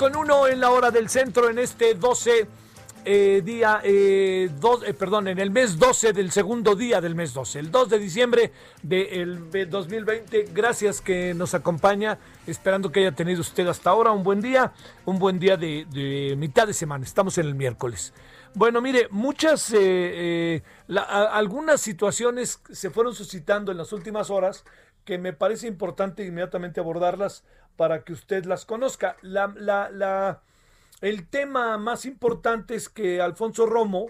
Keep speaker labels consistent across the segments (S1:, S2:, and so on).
S1: Con 1 en la hora del centro en este 12 eh, día, eh, dos- eh, perdón, en el mes 12 del segundo día del mes 12, el 2 de diciembre del 2020. Gracias que nos acompaña, esperando que haya tenido usted hasta ahora un buen día, un buen día de, de mitad de semana. Estamos en el miércoles. Bueno, mire, muchas, eh, algunas situaciones se fueron suscitando en las últimas horas que me parece importante inmediatamente abordarlas para que usted las conozca. La, la, la, el tema más importante es que Alfonso Romo,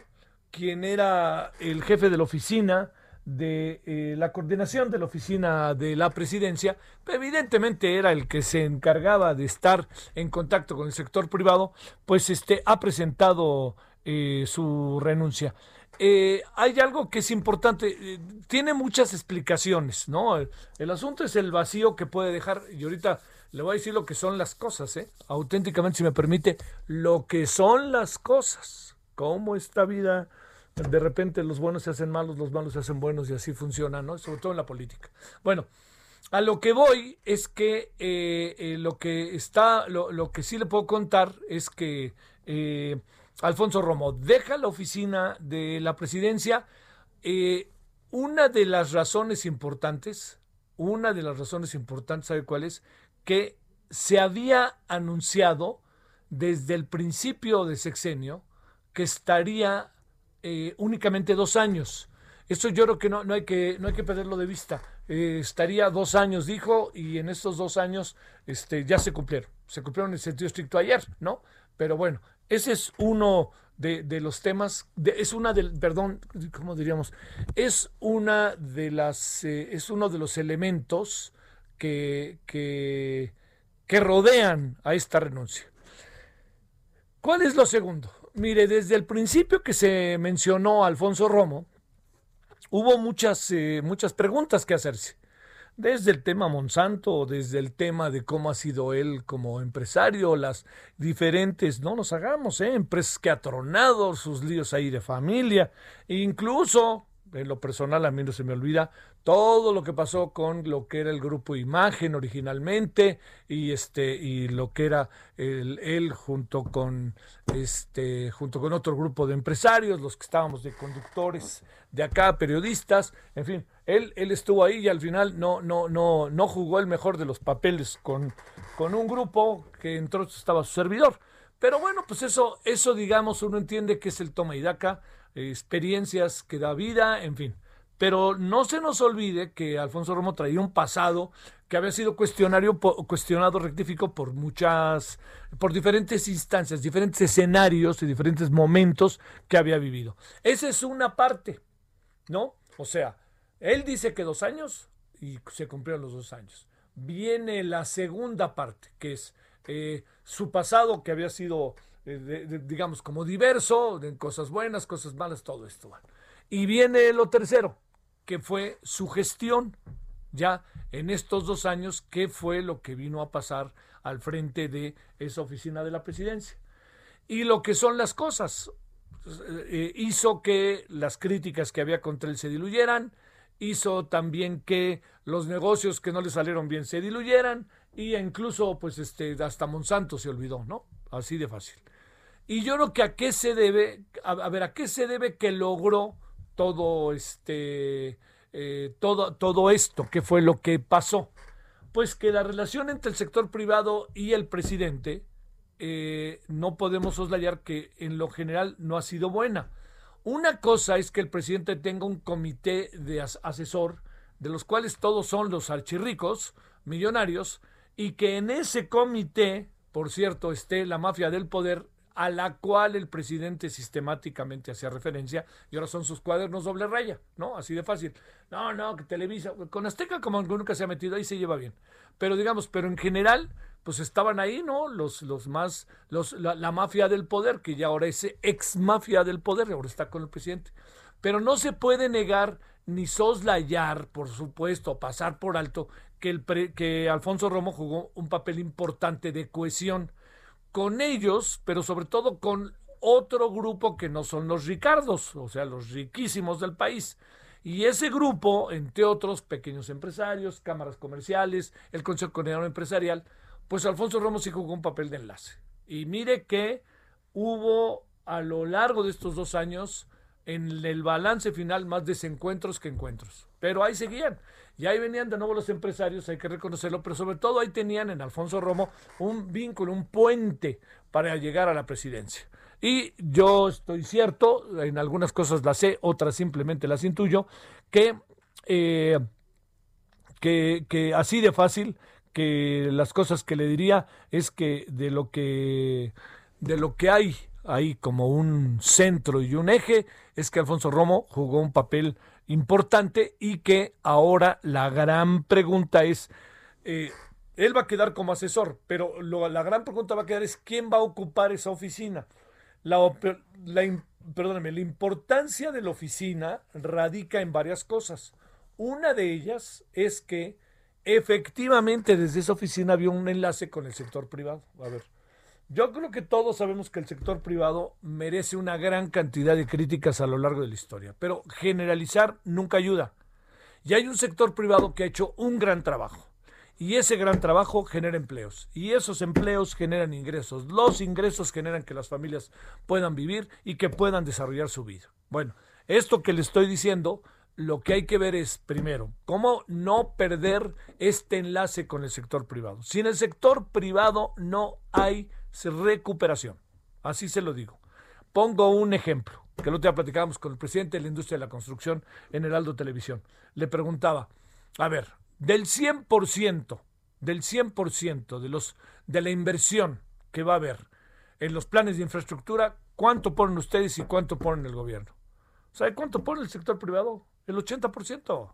S1: quien era el jefe de la oficina de eh, la coordinación de la oficina de la presidencia, evidentemente era el que se encargaba de estar en contacto con el sector privado, pues este ha presentado eh, su renuncia. Eh, hay algo que es importante, eh, tiene muchas explicaciones, ¿no? El, asunto es el vacío que puede dejar, y ahorita le voy a decir lo que son las cosas, ¿eh? Auténticamente, si me permite, lo que son las cosas. ¿Cómo esta vida? De repente los buenos se hacen malos, los malos se hacen buenos y así funciona, ¿no? Sobre todo en la política. Bueno, a lo que voy es que eh, lo que está, lo, lo que sí le puedo contar es que Alfonso Romo deja la oficina de la presidencia. Eh, una de las razones importantes, una de las razones importantes, ¿sabe cuál es? Que se había anunciado desde el principio de sexenio que estaría eh, únicamente dos años. Esto yo creo que no, no, hay, que, no hay que perderlo de vista. Eh, estaría dos años, dijo, y en estos dos años este, ya se cumplieron. Se cumplieron en el sentido estricto ayer, ¿no? Pero bueno, ese es uno de, los temas, es una del, perdón, ¿cómo diríamos? Es una de las, eh, es uno de los elementos que, que, que rodean a esta renuncia. ¿Cuál es lo segundo? Mire, desde el principio que se mencionó a Alfonso Romo, hubo muchas, eh, muchas preguntas que hacerse. Desde el tema Monsanto, desde el tema de cómo ha sido él como empresario, las diferentes, no nos hagamos, ¿eh? empresas que ha tronado, sus líos ahí de familia, e incluso, en lo personal a mí no se me olvida, todo lo que pasó con lo que era el grupo Imagen originalmente y este y lo que era el, él junto con este junto con otro grupo de empresarios los que estábamos de conductores de acá periodistas en fin él él estuvo ahí y al final no no no no jugó el mejor de los papeles con con un grupo que entró estaba su servidor. Pero bueno pues eso eso digamos uno entiende que es el toma y daca experiencias que da vida en fin pero no se nos olvide que Alfonso Romo traía un pasado que había sido cuestionario, cuestionado, rectificó por muchas, por diferentes instancias, diferentes escenarios y diferentes momentos que había vivido. Esa es una parte, ¿no? O sea, él dice que dos años y se cumplieron los dos años. Viene la segunda parte, que es eh, su pasado que había sido, eh, digamos, como diverso, de cosas buenas, cosas malas, todo esto. Y viene lo tercero, que fue su gestión ya en estos dos años, qué fue lo que vino a pasar al frente de esa oficina de la presidencia. Y lo que son las cosas, eh, hizo que las críticas que había contra él se diluyeran, hizo también que los negocios que no le salieron bien se diluyeran y incluso pues este hasta Monsanto se olvidó, ¿no? Así de fácil. Y yo creo que a qué se debe, a, ver, a qué se debe que logró todo este, eh, todo, todo esto, qué fue lo que pasó. Pues que la relación entre el sector privado y el presidente eh, no podemos soslayar que en lo general no ha sido buena. Una cosa es que el presidente tenga un comité de asesor, de los cuales todos son los archirricos, millonarios, y que en ese comité, por cierto, esté la mafia del poder a la cual el presidente sistemáticamente hacía referencia y ahora son sus cuadernos doble raya, ¿no? Así de fácil. No, no, que Televisa, con Azteca como nunca se ha metido ahí se lleva bien. Pero digamos, pero en general, pues estaban ahí, ¿no? Los, los más, los, la, mafia del poder, que ya ahora es ex mafia del poder, ahora está con el presidente. Pero no se puede negar ni soslayar, por supuesto, pasar por alto, que, Alfonso Romo jugó un papel importante de cohesión con ellos, pero sobre todo con otro grupo que no son los Ricardos, o sea, los riquísimos del país. Y ese grupo, entre otros pequeños empresarios, cámaras comerciales, el Consejo Coordinador Empresarial, pues Alfonso Ramos sí jugó un papel de enlace. Y mire que hubo a lo largo de estos dos años, en el balance final, más desencuentros que encuentros. Pero ahí seguían. Y ahí venían de nuevo los empresarios, hay que reconocerlo, pero sobre todo ahí tenían en Alfonso Romo un vínculo, un puente para llegar a la presidencia. Y yo estoy cierto, en algunas cosas las sé, otras simplemente las intuyo, que, eh, que, que así de fácil, que las cosas que le diría es que de lo que, de lo que hay ahí como un centro y un eje, es que Alfonso Romo jugó un papel importante y que ahora la gran pregunta es, eh, él va a quedar como asesor, pero la gran pregunta va a quedar es quién va a ocupar esa oficina. La, la, perdóname, la importancia de la oficina radica en varias cosas. Una de ellas es que efectivamente desde esa oficina había un enlace con el sector privado. A ver, yo creo que todos sabemos que el sector privado merece una gran cantidad de críticas a lo largo de la historia, pero generalizar nunca ayuda. Y hay un sector privado que ha hecho un gran trabajo. Y ese gran trabajo genera empleos. Y esos empleos generan ingresos. Los ingresos generan que las familias puedan vivir y que puedan desarrollar su vida. Bueno, esto que le estoy diciendo, lo que hay que ver es, primero, cómo no perder este enlace con el sector privado. Sin el sector privado no hay recuperación. Así se lo digo. Pongo un ejemplo, que lo te platicábamos con el presidente de la industria de la construcción en Heraldo Televisión. Le preguntaba, a ver, del 100%, del 100% de, los, de la inversión que va a haber en los planes de infraestructura, ¿cuánto ponen ustedes y cuánto ponen el gobierno? ¿Sabe cuánto pone el sector privado? El 80%.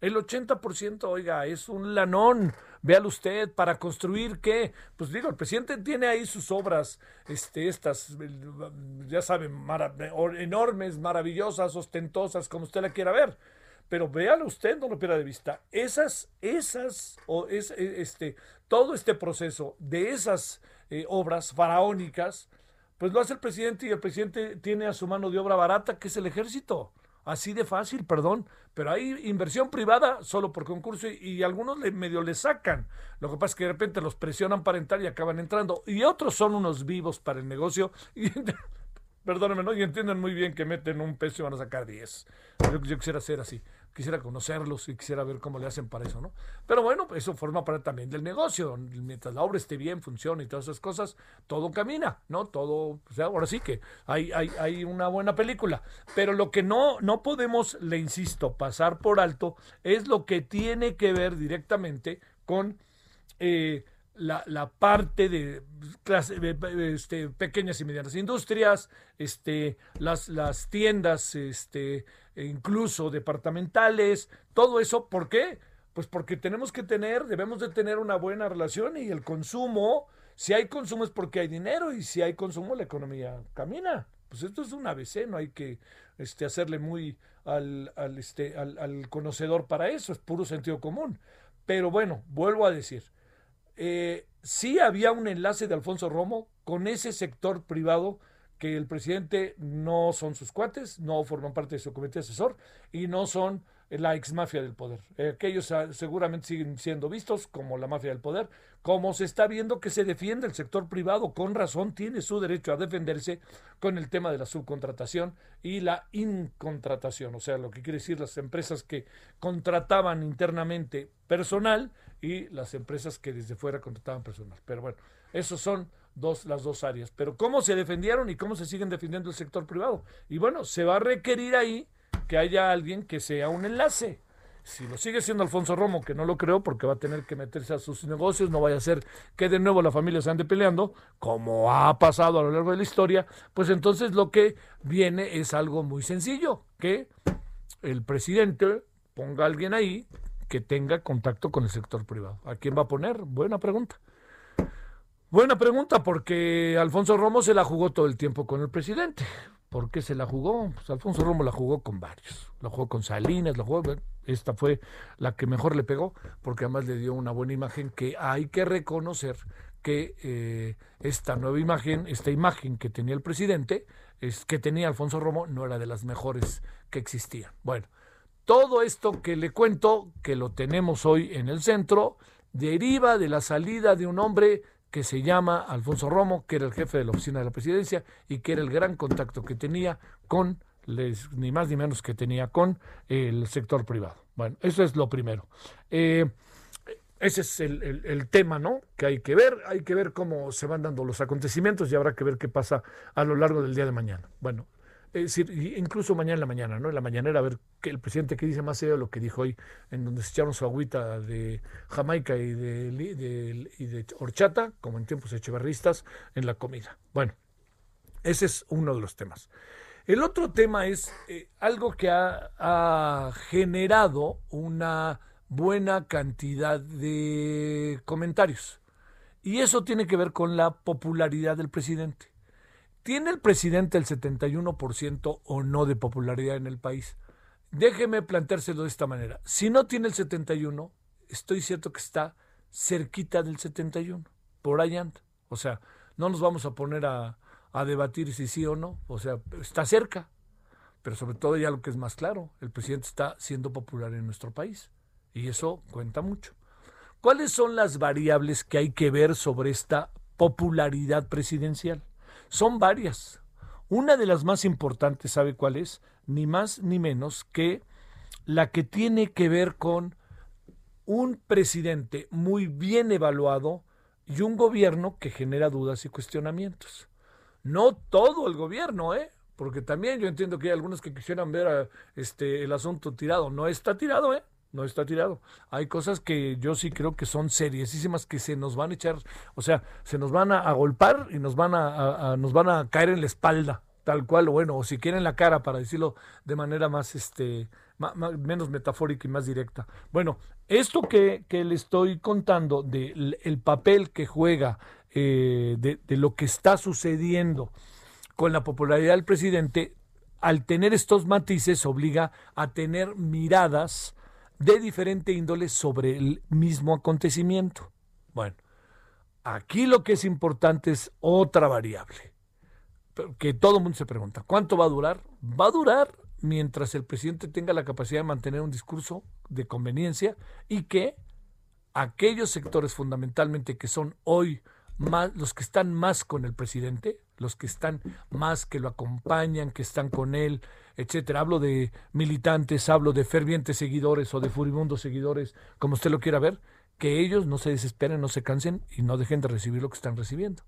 S1: El 80%, oiga, es un lanón. Véalo usted, para construir qué. Pues digo, el presidente tiene ahí sus obras, este, estas, ya saben, enormes, maravillosas, ostentosas, como usted la quiera ver. Pero véalo usted, no lo pierda de vista. Esas, esas, o es, e, este, todo este proceso de esas eh, obras faraónicas, pues lo hace el presidente y el presidente tiene a su mano de obra barata, que es el ejército. Así de fácil, perdón. Pero hay inversión privada solo por concurso y, algunos le, medio le sacan. Lo que pasa es que de repente los presionan para entrar y acaban entrando. Y otros son unos vivos para el negocio. Y, perdónenme, ¿no? Y entienden muy bien que meten un peso y van a sacar 10. yo quisiera ser así quisiera conocerlos y quisiera ver cómo le hacen para eso, ¿no? Pero bueno, eso forma parte también del negocio. Mientras la obra esté bien, funcione y todas esas cosas, todo camina, ¿no? Todo, o sea, ahora sí que hay, hay, hay una buena película. Pero lo que no, no podemos, le insisto, pasar por alto es lo que tiene que ver directamente con eh, la, parte de este, pequeñas y medianas industrias, este, las, tiendas, este, e incluso departamentales, todo eso, ¿por qué? Pues porque tenemos que tener, debemos de tener una buena relación y el consumo, si hay consumo es porque hay dinero y si hay consumo la economía camina. Pues esto es un ABC, no hay que este, hacerle muy al, al, este, al conocedor para eso, es puro sentido común. Pero bueno, vuelvo a decir, eh, sí había un enlace de Alfonso Romo con ese sector privado que el presidente no son sus cuates, no forman parte de su comité asesor y no son la ex mafia del poder. Eh, aquellos ah, seguramente siguen siendo vistos como la mafia del poder, como se está viendo que se defiende el sector privado, con razón tiene su derecho a defenderse con el tema de la subcontratación y la incontratación, o sea, lo que quiere decir las empresas que contrataban internamente personal y las empresas que desde fuera contrataban personal. Pero bueno, esos son dos, las dos áreas. Pero cómo se defendieron y cómo se siguen defendiendo el sector privado. Y bueno, se va a requerir ahí que haya alguien que sea un enlace. Si lo sigue siendo Alfonso Romo, que no lo creo porque va a tener que meterse a sus negocios, no vaya a ser que de nuevo la familia se ande peleando, como ha pasado a lo largo de la historia, pues entonces lo que viene es algo muy sencillo, que el presidente ponga a alguien ahí que tenga contacto con el sector privado. ¿A quién va a poner? Buena pregunta. Buena pregunta, porque Alfonso Romo se la jugó todo el tiempo con el presidente. ¿Por qué se la jugó? Pues Alfonso Romo la jugó con varios. La jugó con Salinas, la jugó. Esta fue la que mejor le pegó, porque además le dio una buena imagen que hay que reconocer que eh, esta nueva imagen, esta imagen que tenía el presidente, es, que tenía Alfonso Romo, no era de las mejores que existían. Bueno, todo esto que le cuento, que lo tenemos hoy en el centro, deriva de la salida de un hombre que se llama Alfonso Romo, que era el jefe de la oficina de la presidencia y que era el gran contacto que tenía con, ni más ni menos que tenía con el sector privado. Bueno, eso es lo primero. Eh, ese es el, el, tema, ¿no? Que hay que ver, hay que ver cómo se van dando los acontecimientos y habrá que ver qué pasa a lo largo del día de mañana. Bueno, es decir, incluso mañana en la mañana, ¿no? En la mañanera, a ver que el presidente que dice más allá de lo que dijo hoy, en donde se echaron su agüita de Jamaica y de, de horchata, como en tiempos echeverristas, en la comida. Bueno, ese es uno de los temas. El otro tema es eh, algo que ha generado una buena cantidad de comentarios. Y eso tiene que ver con la popularidad del presidente. ¿Tiene el presidente el 71% o no de popularidad en el país? Déjeme planteárselo de esta manera. Si no tiene el 71, estoy cierto que está cerquita del 71. Por ahí anda. O sea, no nos vamos a poner a, a debatir si sí o no. O sea, está cerca. Pero sobre todo ya lo que es más claro, el presidente está siendo popular en nuestro país. Y eso cuenta mucho. ¿Cuáles son las variables que hay que ver sobre esta popularidad presidencial? Son varias. Una de las más importantes, ¿sabe cuál es? Ni más ni menos que la que tiene que ver con un presidente muy bien evaluado y un gobierno que genera dudas y cuestionamientos. No todo el gobierno, ¿eh? Porque también yo entiendo que hay algunos que quisieran ver este, el asunto tirado. No está tirado, ¿eh? No está tirado. Hay cosas que yo sí creo que son seriosísimas que se nos van a echar, o sea, se nos van a, golpar y nos van a, nos van a caer en la espalda, tal cual, o bueno, o si quieren la cara para decirlo de manera más, este, menos metafórica y más directa. Bueno, esto que, que le estoy contando del el papel que juega eh, de lo que está sucediendo con la popularidad del presidente, al tener estos matices obliga a tener miradas de diferente índole sobre el mismo acontecimiento. Bueno, aquí lo que es importante es otra variable, que todo el mundo se pregunta, ¿cuánto va a durar? Va a durar mientras el presidente tenga la capacidad de mantener un discurso de conveniencia y que aquellos sectores fundamentalmente que son hoy más, los que están más con el presidente, los que están más que lo acompañan, que están con él, etcétera. Hablo de militantes, hablo de fervientes seguidores o de furibundos seguidores, como usted lo quiera ver, que ellos no se desesperen, no se cansen y no dejen de recibir lo que están recibiendo.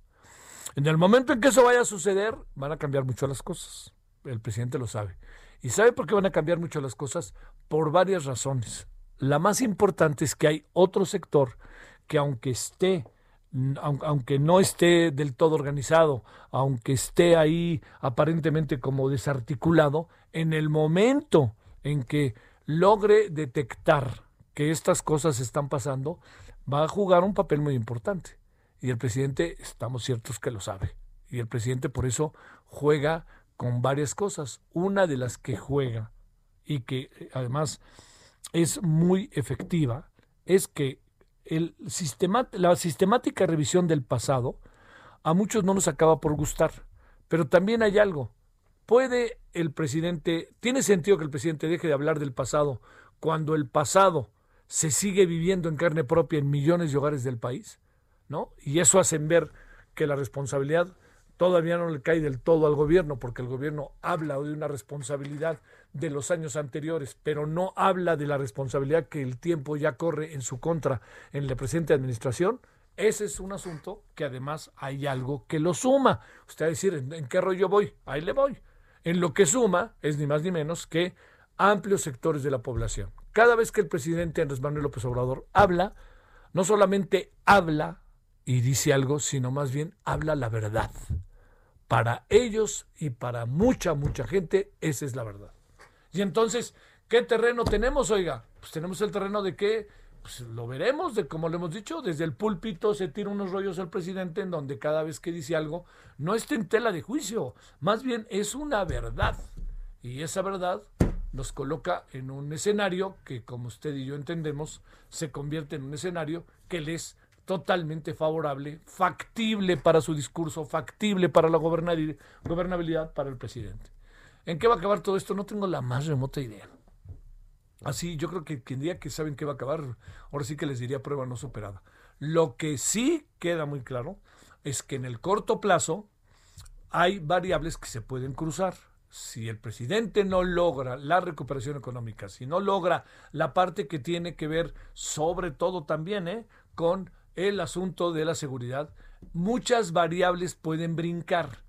S1: En el momento en que eso vaya a suceder, van a cambiar mucho las cosas. El presidente lo sabe. ¿Y sabe por qué van a cambiar mucho las cosas? Por varias razones. La más importante es que hay otro sector que aunque esté aunque no esté del todo organizado, aunque esté ahí aparentemente como desarticulado, en el momento en que logre detectar que estas cosas están pasando, va a jugar un papel muy importante. Y el presidente, estamos ciertos que lo sabe. Y el presidente por eso juega con varias cosas. Una de las que juega y que eh, además es muy efectiva es que el la sistemática revisión del pasado a muchos no nos acaba por gustar, pero también hay algo. ¿Puede el presidente, tiene sentido que el presidente deje de hablar del pasado cuando el pasado se sigue viviendo en carne propia en millones de hogares del país, ¿no? Y eso hace ver que la responsabilidad todavía no le cae del todo al gobierno, porque el gobierno habla de una responsabilidad de los años anteriores, pero no habla de la responsabilidad que el tiempo ya corre en su contra en la presente administración. Ese es un asunto que además hay algo que lo suma. Usted va a decir, ¿en qué rollo voy? Ahí le voy. En lo que suma es ni más ni menos que amplios sectores de la población. Cada vez que el presidente Andrés Manuel López Obrador habla, no solamente habla y dice algo, sino más bien habla la verdad. Para ellos y para mucha, mucha gente, esa es la verdad. Y entonces, ¿qué terreno tenemos, oiga? Pues tenemos el terreno de que, pues lo veremos, de como lo hemos dicho, desde el púlpito se tira unos rollos al presidente en donde cada vez que dice algo no está en tela de juicio, más bien es una verdad. Y esa verdad nos coloca en un escenario que, como usted y yo entendemos, se convierte en un escenario que le es totalmente favorable, factible para su discurso, factible para la gobernabilidad para el presidente. ¿En qué va a acabar todo esto? No tengo la más remota idea. Así, yo creo que quien diga que saben qué va a acabar, ahora sí que les diría prueba no superada. Lo que sí queda muy claro es que en el corto plazo hay variables que se pueden cruzar si el presidente no logra la recuperación económica, si no logra la parte que tiene que ver sobre todo también ¿eh? con el asunto de la seguridad, muchas variables pueden brincar.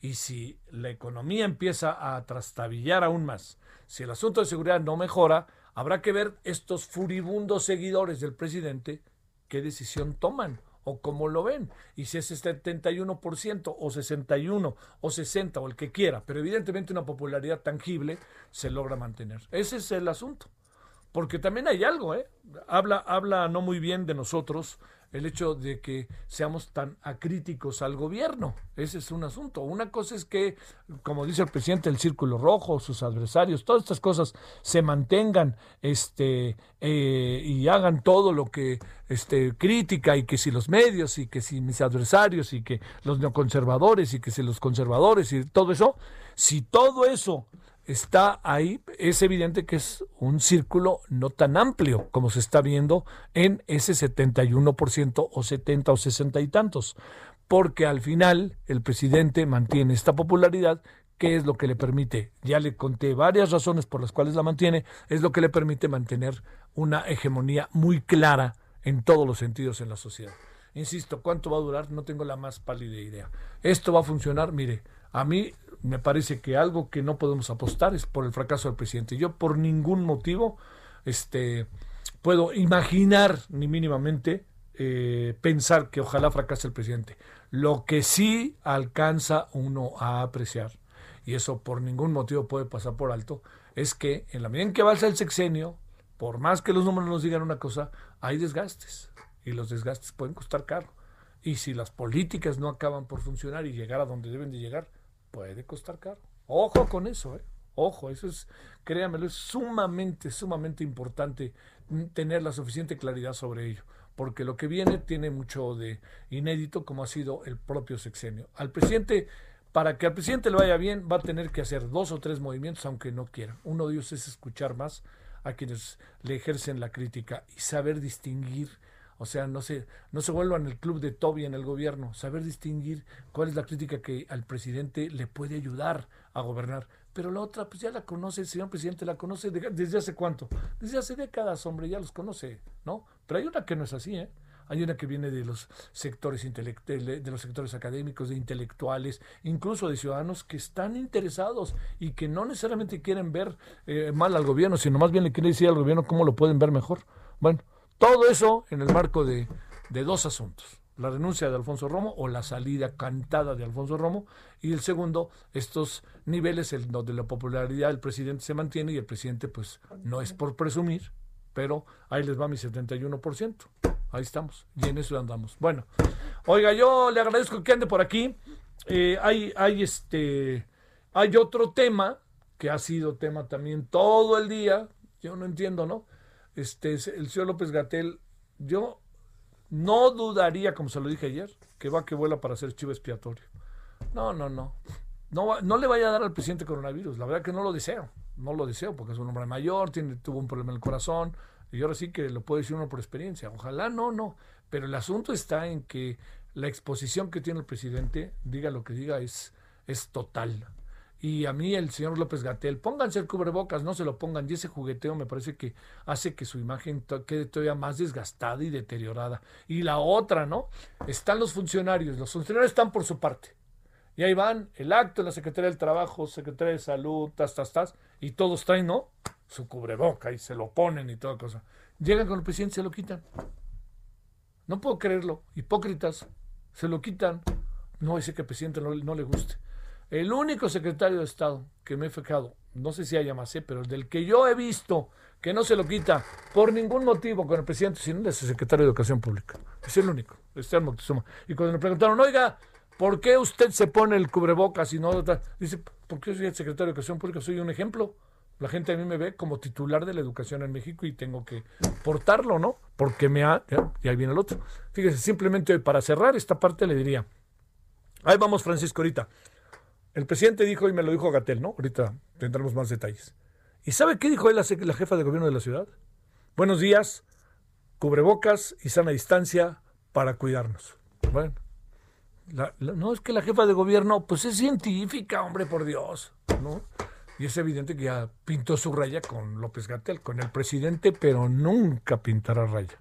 S1: Y si la economía empieza a trastabillar aún más, si el asunto de seguridad no mejora, habrá que ver estos furibundos seguidores del presidente qué decisión toman o cómo lo ven. Y si es 71% o 61 o 60 o el que quiera, pero evidentemente una popularidad tangible se logra mantener. Ese es el asunto. Porque también hay algo, ¿eh? Habla, habla no muy bien de nosotros el hecho de que seamos tan acríticos al gobierno. Ese es un asunto. Una cosa es que, como dice el presidente, el círculo rojo, sus adversarios, todas estas cosas se mantengan este, eh, y hagan todo lo que este, crítica y que si los medios y que si mis adversarios y que los neoconservadores y que si los conservadores y todo eso, si todo eso está ahí, es evidente que es un círculo no tan amplio como se está viendo en ese 71% o 70 o 60 y tantos, porque al final el presidente mantiene esta popularidad que es lo que le permite, ya le conté varias razones por las cuales la mantiene, es lo que le permite mantener una hegemonía muy clara en todos los sentidos en la sociedad. Insisto, ¿cuánto va a durar? No tengo la más pálida idea. Esto va a funcionar, mire, a mí me parece que algo que no podemos apostar es por el fracaso del presidente. Yo por ningún motivo este, puedo imaginar ni mínimamente eh, pensar que ojalá fracase el presidente. Lo que sí alcanza uno a apreciar, y eso por ningún motivo puede pasar por alto, es que en la medida en que avanza el sexenio, por más que los números nos digan una cosa, hay desgastes. Y los desgastes pueden costar caro. Y si las políticas no acaban por funcionar y llegar a donde deben de llegar, puede costar caro. Ojo con eso, ¿eh? Ojo, eso es, créanmelo, es sumamente, sumamente importante tener la suficiente claridad sobre ello, porque lo que viene tiene mucho de inédito, como ha sido el propio sexenio. Al presidente, para que al presidente le vaya bien, va a tener que hacer dos o tres movimientos, aunque no quiera. Uno de ellos es escuchar más a quienes le ejercen la crítica y saber distinguir o sea, no se, no se vuelvan el club de Toby en el gobierno. Saber distinguir cuál es la crítica que al presidente le puede ayudar a gobernar. Pero la otra, pues ya la conoce, el señor presidente la conoce desde hace cuánto. Desde hace décadas, hombre, ya los conoce, ¿no? Pero hay una que no es así, ¿eh? Hay una que viene de los sectores de los sectores académicos, de intelectuales, incluso de ciudadanos que están interesados y que no necesariamente quieren ver eh, mal al gobierno, sino más bien le quieren decir al gobierno cómo lo pueden ver mejor. Bueno, todo eso en el marco de, dos asuntos. La renuncia de Alfonso Romo o la salida cantada de Alfonso Romo. Y el segundo, estos niveles en donde la popularidad del presidente se mantiene y el presidente pues no es por presumir, pero ahí les va mi 71%. Ahí estamos. Y en eso andamos. Bueno, oiga, yo le agradezco que ande por aquí. Eh, hay, hay, este, hay otro tema que ha sido tema también todo el día. Yo no entiendo, ¿no? Este, el señor López Gatel, yo no dudaría, como se lo dije ayer, que va que vuela para ser chivo expiatorio. No, no, no. No, no le vaya a dar al presidente coronavirus, la verdad que no lo deseo. no lo deseo porque es un hombre mayor, tiene, tuvo un problema en el corazón, y ahora sí que lo puede decir uno por experiencia. Ojalá no, no. Pero el asunto está en que la exposición que tiene el presidente, diga lo que diga, es, es total. Y a mí el señor López Gatel, pónganse el cubrebocas, no se lo pongan. Y ese jugueteo me parece que hace que su imagen quede todavía más desgastada y deteriorada. Y la otra, ¿no? Están los funcionarios, los funcionarios están por su parte. Y ahí van, el acto, la Secretaría del Trabajo, Secretaría de Salud, tas, tas, tas, y todos traen, ¿no? Su cubreboca y se lo ponen y toda cosa. Llegan con el presidente y se lo quitan. No puedo creerlo. Hipócritas. Se lo quitan. No, ese que al presidente no, no le guste. El único secretario de Estado que me he fijado, no sé si haya más, ¿eh? pero del que yo he visto que no se lo quita por ningún motivo con el presidente, sino es el secretario de Educación Pública. Es el único, Esteban Moctezuma. Y cuando le preguntaron, oiga, ¿por qué usted se pone el cubrebocas y no Dice, porque yo soy el secretario de Educación Pública, soy un ejemplo. La gente a mí me ve como titular de la educación en México y tengo que portarlo, ¿no? Porque me ha... Y ahí viene el otro. Fíjese, simplemente para cerrar esta parte le diría, ahí vamos Francisco ahorita. El presidente dijo, y me lo dijo Gatel, ¿no? Ahorita tendremos más detalles. ¿Y sabe qué dijo él, la jefa de gobierno de la ciudad? Buenos días, cubrebocas y sana distancia para cuidarnos. Bueno, no es que la jefa de gobierno, pues es científica, hombre, por Dios, ¿no? Y es evidente que ya pintó su raya con López Gatel, con el presidente, pero nunca pintará raya.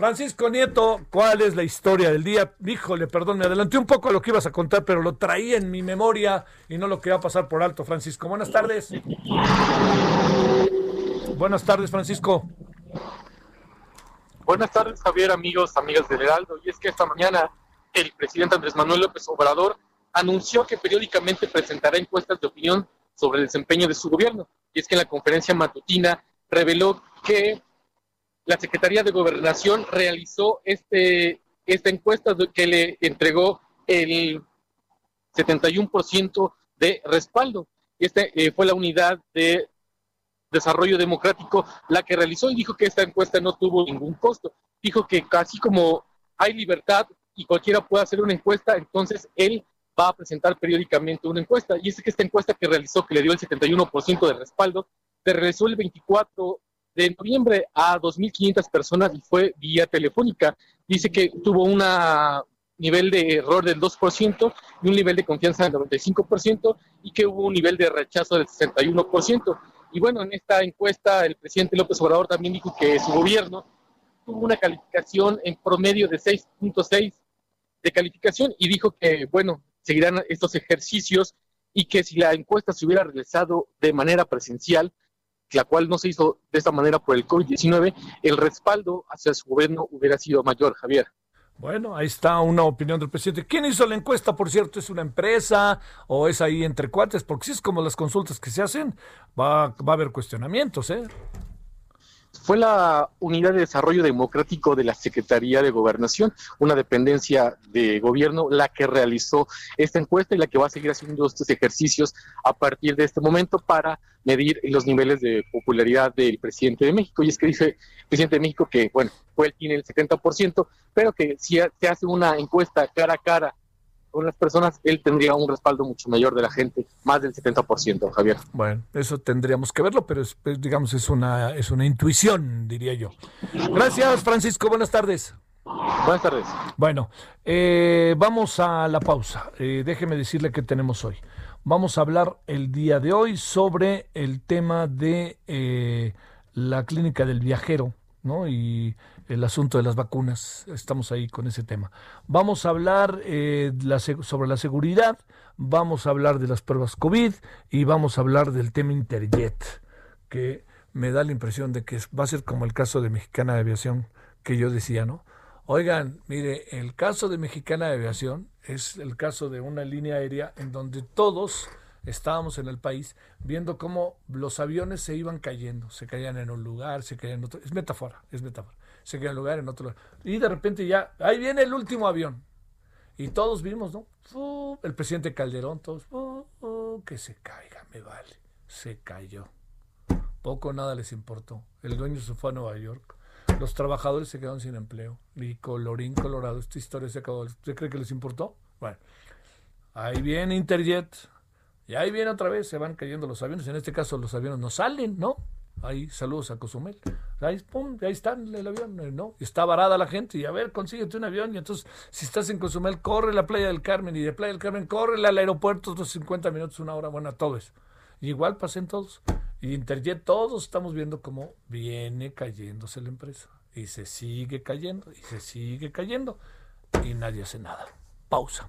S1: Francisco Nieto, ¿cuál es la historia del día? Híjole, perdón, me adelanté un poco a lo que ibas a contar, pero lo traí en mi memoria y no lo quería pasar por alto, Francisco. Buenas tardes. Buenas tardes, Francisco.
S2: Buenas tardes, Javier, amigos, amigas del Heraldo. Y es que esta mañana el presidente Andrés Manuel López Obrador anunció que periódicamente presentará encuestas de opinión sobre el desempeño de su gobierno. Y es que en la conferencia matutina reveló que la Secretaría de Gobernación realizó este, esta encuesta que le entregó el 71% de respaldo. Este eh, fue la unidad de desarrollo democrático la que realizó y dijo que esta encuesta no tuvo ningún costo. Dijo que casi como hay libertad y cualquiera puede hacer una encuesta, entonces él va a presentar periódicamente una encuesta. Y es que esta encuesta que realizó, que le dio el 71% de respaldo, se realizó el 24 de noviembre a 2.500 personas y fue vía telefónica. Dice que tuvo un nivel de error del 2% y un nivel de confianza del 95% y que hubo un nivel de rechazo del 61%. Y bueno, en esta encuesta el presidente López Obrador también dijo que su gobierno tuvo una calificación en promedio de 6.6 de calificación y dijo que, bueno, seguirán estos ejercicios y que si la encuesta se hubiera realizado de manera presencial, la cual no se hizo de esta manera por el COVID-19, el respaldo hacia su gobierno hubiera sido mayor, Javier.
S1: Bueno, ahí está una opinión del presidente. ¿Quién hizo la encuesta, por cierto? ¿Es una empresa o es ahí entre cuates? Porque si es como las consultas que se hacen, va, va a haber cuestionamientos, ¿eh?
S2: Fue la Unidad de Desarrollo Democrático de la Secretaría de Gobernación, una dependencia de gobierno, la que realizó esta encuesta y la que va a seguir haciendo estos ejercicios a partir de este momento para medir los niveles de popularidad del presidente de México. Y es que dice el presidente de México que, bueno, él tiene el 70%, pero que si se hace una encuesta cara a cara con las personas, él tendría un respaldo mucho mayor de la gente, más del 70%, Javier.
S1: Bueno, eso tendríamos que verlo, pero es, digamos es una es una intuición, diría yo. Gracias, Francisco. Buenas tardes.
S2: Buenas tardes.
S1: Bueno, eh, vamos a la pausa. Eh, déjeme decirle qué tenemos hoy. Vamos a hablar el día de hoy sobre el tema de eh, la clínica del viajero, ¿no? Y el asunto de las vacunas. Estamos ahí con ese tema. Vamos a hablar eh, sobre la seguridad, vamos a hablar de las pruebas COVID y vamos a hablar del tema Interjet, que me da la impresión de que va a ser como el caso de Mexicana de Aviación que yo decía, ¿no? Oigan, mire, el caso de Mexicana de Aviación es el caso de una línea aérea en donde todos estábamos en el país viendo cómo los aviones se iban cayendo, se caían en un lugar, se caían en otro. Es metáfora, es metáfora se queda en lugar, en otro lugar. Y de repente ya, ahí viene el último avión. Y todos vimos, ¿no? El presidente Calderón, todos, que se caiga, me vale. Se cayó. Poco nada les importó. El dueño se fue a Nueva York. Los trabajadores se quedaron sin empleo. Y colorín colorado, esta historia se acabó. ¿Usted cree que les importó? Bueno, ahí viene Interjet. Y ahí viene otra vez, se van cayendo los aviones. En este caso, los aviones no salen, ¿no? Ahí, saludos a Cozumel. Ahí, pum, ahí está el avión, eh, ¿no? está varada la gente. Y a ver, consíguete un avión. Y entonces, si estás en Cozumel, corre a la playa del Carmen. Y de playa del Carmen, corre al aeropuerto, otros 50 minutos, una hora. Bueno, todo eso. Y igual pasen todos. Y Interjet, todos estamos viendo cómo viene cayéndose la empresa. Y se sigue cayendo, y se sigue cayendo. Y nadie hace nada. Pausa.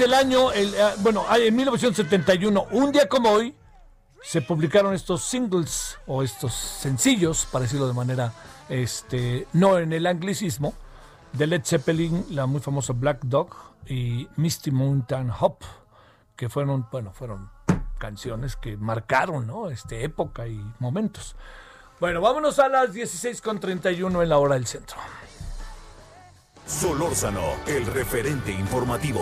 S1: El año, el, eh, bueno, en 1971, un día como hoy, se publicaron estos singles o estos sencillos, para decirlo de manera, este, no en el anglicismo, de Led Zeppelin, la muy famosa Black Dog y Misty Mountain Hop, que fueron, bueno, fueron canciones que marcaron, ¿no? Este, época y momentos. Bueno, vámonos a las 16.31 en la hora del centro.
S3: Solórzano, el referente informativo.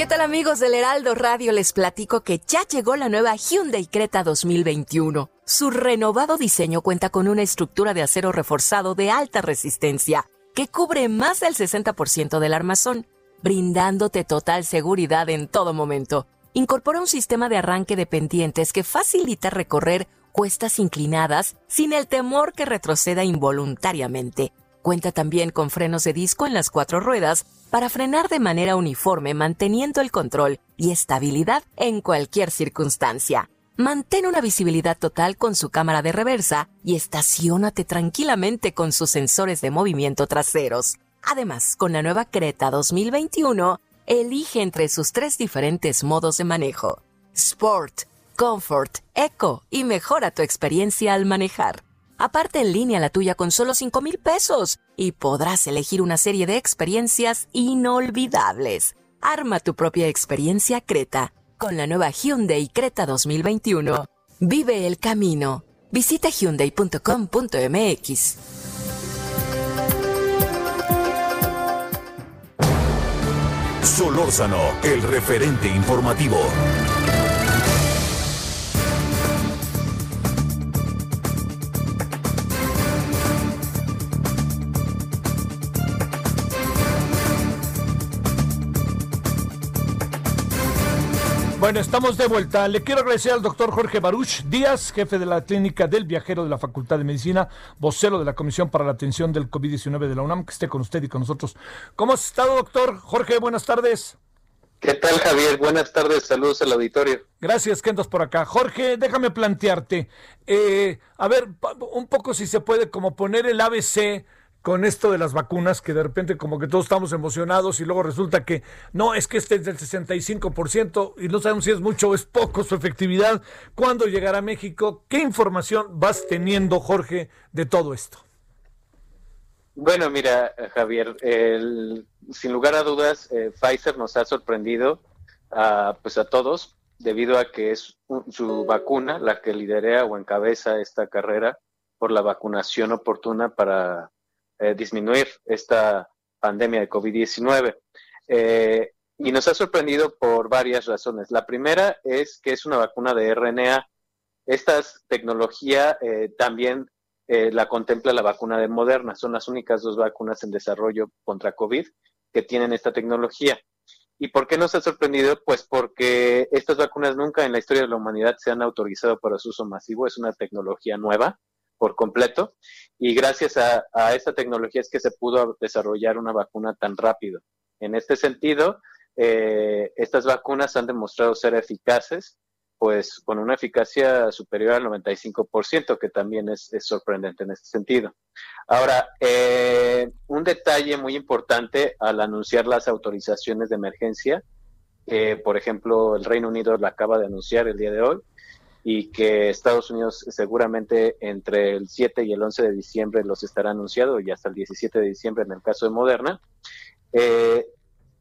S4: ¿Qué tal amigos del Heraldo Radio? Les platico que ya llegó la nueva Hyundai Creta 2021. Su renovado diseño cuenta con una estructura de acero reforzado de alta resistencia que cubre más del 60% del armazón, brindándote total seguridad en todo momento incorpora un sistema de arranque de pendientes que facilita recorrer cuestas inclinadas sin el temor que retroceda involuntariamente. Cuenta también con frenos de disco en las cuatro ruedas para frenar de manera uniforme manteniendo el control y estabilidad en cualquier circunstancia. Mantén una visibilidad total con su cámara de reversa y estacionate tranquilamente con sus sensores de movimiento traseros. Además, con la nueva Creta 2021, Elige entre sus tres diferentes modos de manejo. Sport, Comfort, Eco y mejora tu experiencia al manejar. Aparte en línea la tuya con solo 5 mil pesos y podrás elegir una serie de experiencias inolvidables. Arma tu propia experiencia Creta con la nueva Hyundai Creta 2021. Vive el camino. Visita hyundai.com.mx.
S3: Solórzano, el referente informativo.
S1: Bueno, estamos de vuelta. Le quiero agradecer al doctor Jorge Baruch Díaz, jefe de la clínica del viajero de la Facultad de Medicina, vocero de la Comisión para la Atención del COVID-19 de la UNAM, que esté con usted y con nosotros. ¿Cómo has estado, doctor? Jorge, buenas tardes.
S5: ¿Qué tal, Javier? Buenas tardes, saludos al auditorio.
S1: Gracias, que andas por acá. Jorge, déjame plantearte, eh, a ver, un poco si se puede como poner el ABC con esto de las vacunas, que de repente como que todos estamos emocionados y luego resulta que no, es que este es del 65% y no sabemos si es mucho o es poco su efectividad. ¿Cuándo llegará a México? ¿Qué información vas teniendo, Jorge, de todo esto?
S5: Bueno, mira, Javier, sin lugar a dudas, eh, Pfizer nos ha sorprendido a, pues a todos debido a que es su vacuna la que lidera o encabeza esta carrera por la vacunación oportuna para eh, disminuir esta pandemia de COVID-19. Eh, Y nos ha sorprendido por varias razones. La primera es que es una vacuna de RNA. Esta tecnología eh, también la contempla la vacuna de Moderna. Son las únicas dos vacunas en desarrollo contra COVID que tienen esta tecnología. ¿Y por qué nos ha sorprendido? Pues porque estas vacunas nunca en la historia de la humanidad se han autorizado para su uso masivo. Es una tecnología nueva por completo. Y gracias a, esta tecnología es que se pudo desarrollar una vacuna tan rápido. En este sentido, eh, estas vacunas han demostrado ser eficaces, pues con una eficacia superior al 95%, que también es, sorprendente en este sentido. Ahora, eh, un detalle muy importante al anunciar las autorizaciones de emergencia, por ejemplo, el Reino Unido la acaba de anunciar el día de hoy, y que Estados Unidos seguramente entre el 7 y el 11 de diciembre los estará anunciado y hasta el 17 de diciembre en el caso de Moderna. Eh,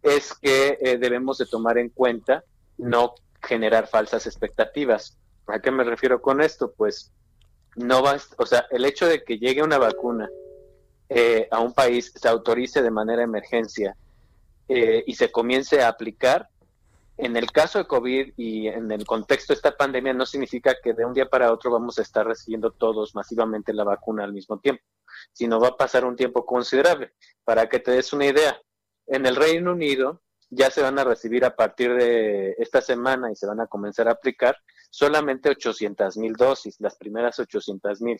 S5: es que eh, debemos de tomar en cuenta no generar falsas expectativas. ¿A qué me refiero con esto? Pues no va, o sea, el hecho de que llegue una vacuna eh, a un país, se autorice de manera emergencia y se comience a aplicar, en el caso de COVID y en el contexto de esta pandemia no significa que de un día para otro vamos a estar recibiendo todos masivamente la vacuna al mismo tiempo, sino va a pasar un tiempo considerable. Para que te des una idea, en el Reino Unido ya se van a recibir a partir de esta semana y se van a comenzar a aplicar solamente 800 mil dosis, las primeras 800 mil.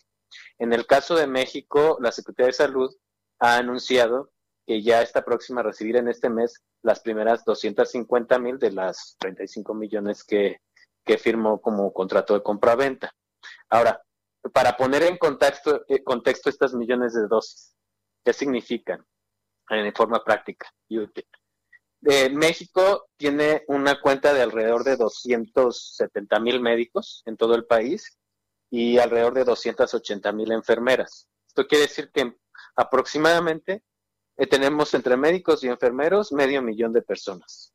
S5: En el caso de México, la Secretaría de Salud ha anunciado que ya está próxima a recibir en este mes las primeras 250 mil de las 35 millones que, que firmó como contrato de compra-venta. Ahora, para poner en contexto, eh, contexto estas millones de dosis, ¿qué significan? en forma práctica y útil. Eh, México tiene una cuenta de alrededor de 270 mil médicos en todo el país y alrededor de 280 mil enfermeras. Esto quiere decir que aproximadamente tenemos entre médicos y enfermeros medio millón de personas.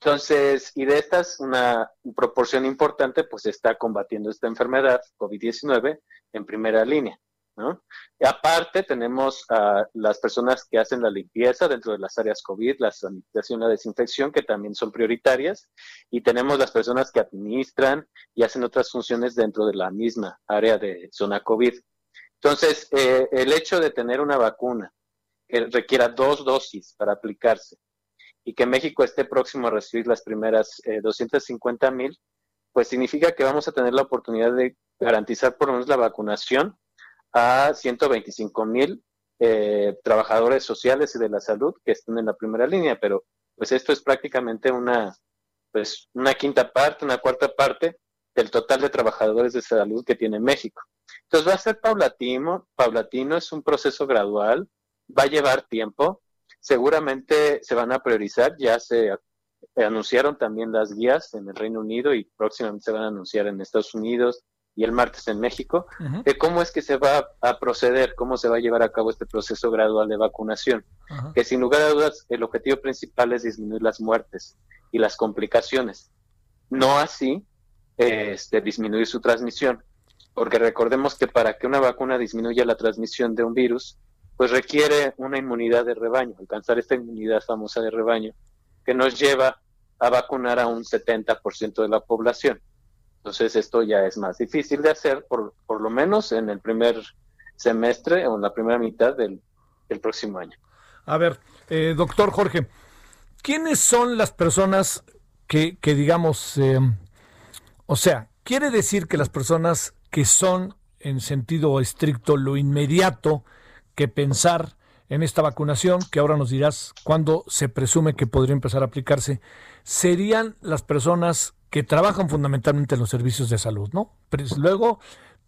S5: Entonces, y de estas, una proporción importante, pues está combatiendo esta enfermedad, COVID-19, en primera línea. Y aparte tenemos a las personas que hacen la limpieza dentro de las áreas COVID, la sanitización, la desinfección, que también son prioritarias, y tenemos las personas que administran y hacen otras funciones dentro de la misma área de zona COVID. Entonces, eh, el hecho de tener una vacuna requiera dos dosis para aplicarse y que México esté próximo a recibir las primeras 250 eh, mil, pues significa que vamos a tener la oportunidad de garantizar por lo menos la vacunación a 125 mil eh, trabajadores sociales y de la salud que están en la primera línea, pero pues esto es prácticamente una, pues una quinta parte, una cuarta parte del total de trabajadores de salud que tiene México. Entonces va a ser paulatino, paulatino, es un proceso gradual, va a llevar tiempo, seguramente se van a priorizar, ya se anunciaron también las guías en el Reino Unido y próximamente se van a anunciar en Estados Unidos, y el martes en México, de cómo es que se va a proceder, cómo se va a llevar a cabo este proceso gradual de vacunación, que sin lugar a dudas el objetivo principal es disminuir las muertes y las complicaciones, no así este, disminuir su transmisión, porque recordemos que para que una vacuna disminuya la transmisión de un virus, pues requiere una inmunidad de rebaño, alcanzar esta inmunidad famosa de rebaño, que nos lleva a vacunar a un 70% de la población. Entonces esto ya es más difícil de hacer, por, por lo menos en el primer semestre o en la primera mitad del, próximo año.
S1: A ver, eh, doctor Jorge, ¿quiénes son las personas que, que digamos, eh, o sea, quiere decir que las personas que son en sentido estricto lo inmediato que pensar en esta vacunación, que ahora nos dirás cuándo se presume que podría empezar a aplicarse, serían las personas que trabajan fundamentalmente en los servicios de salud, ¿no? Pero luego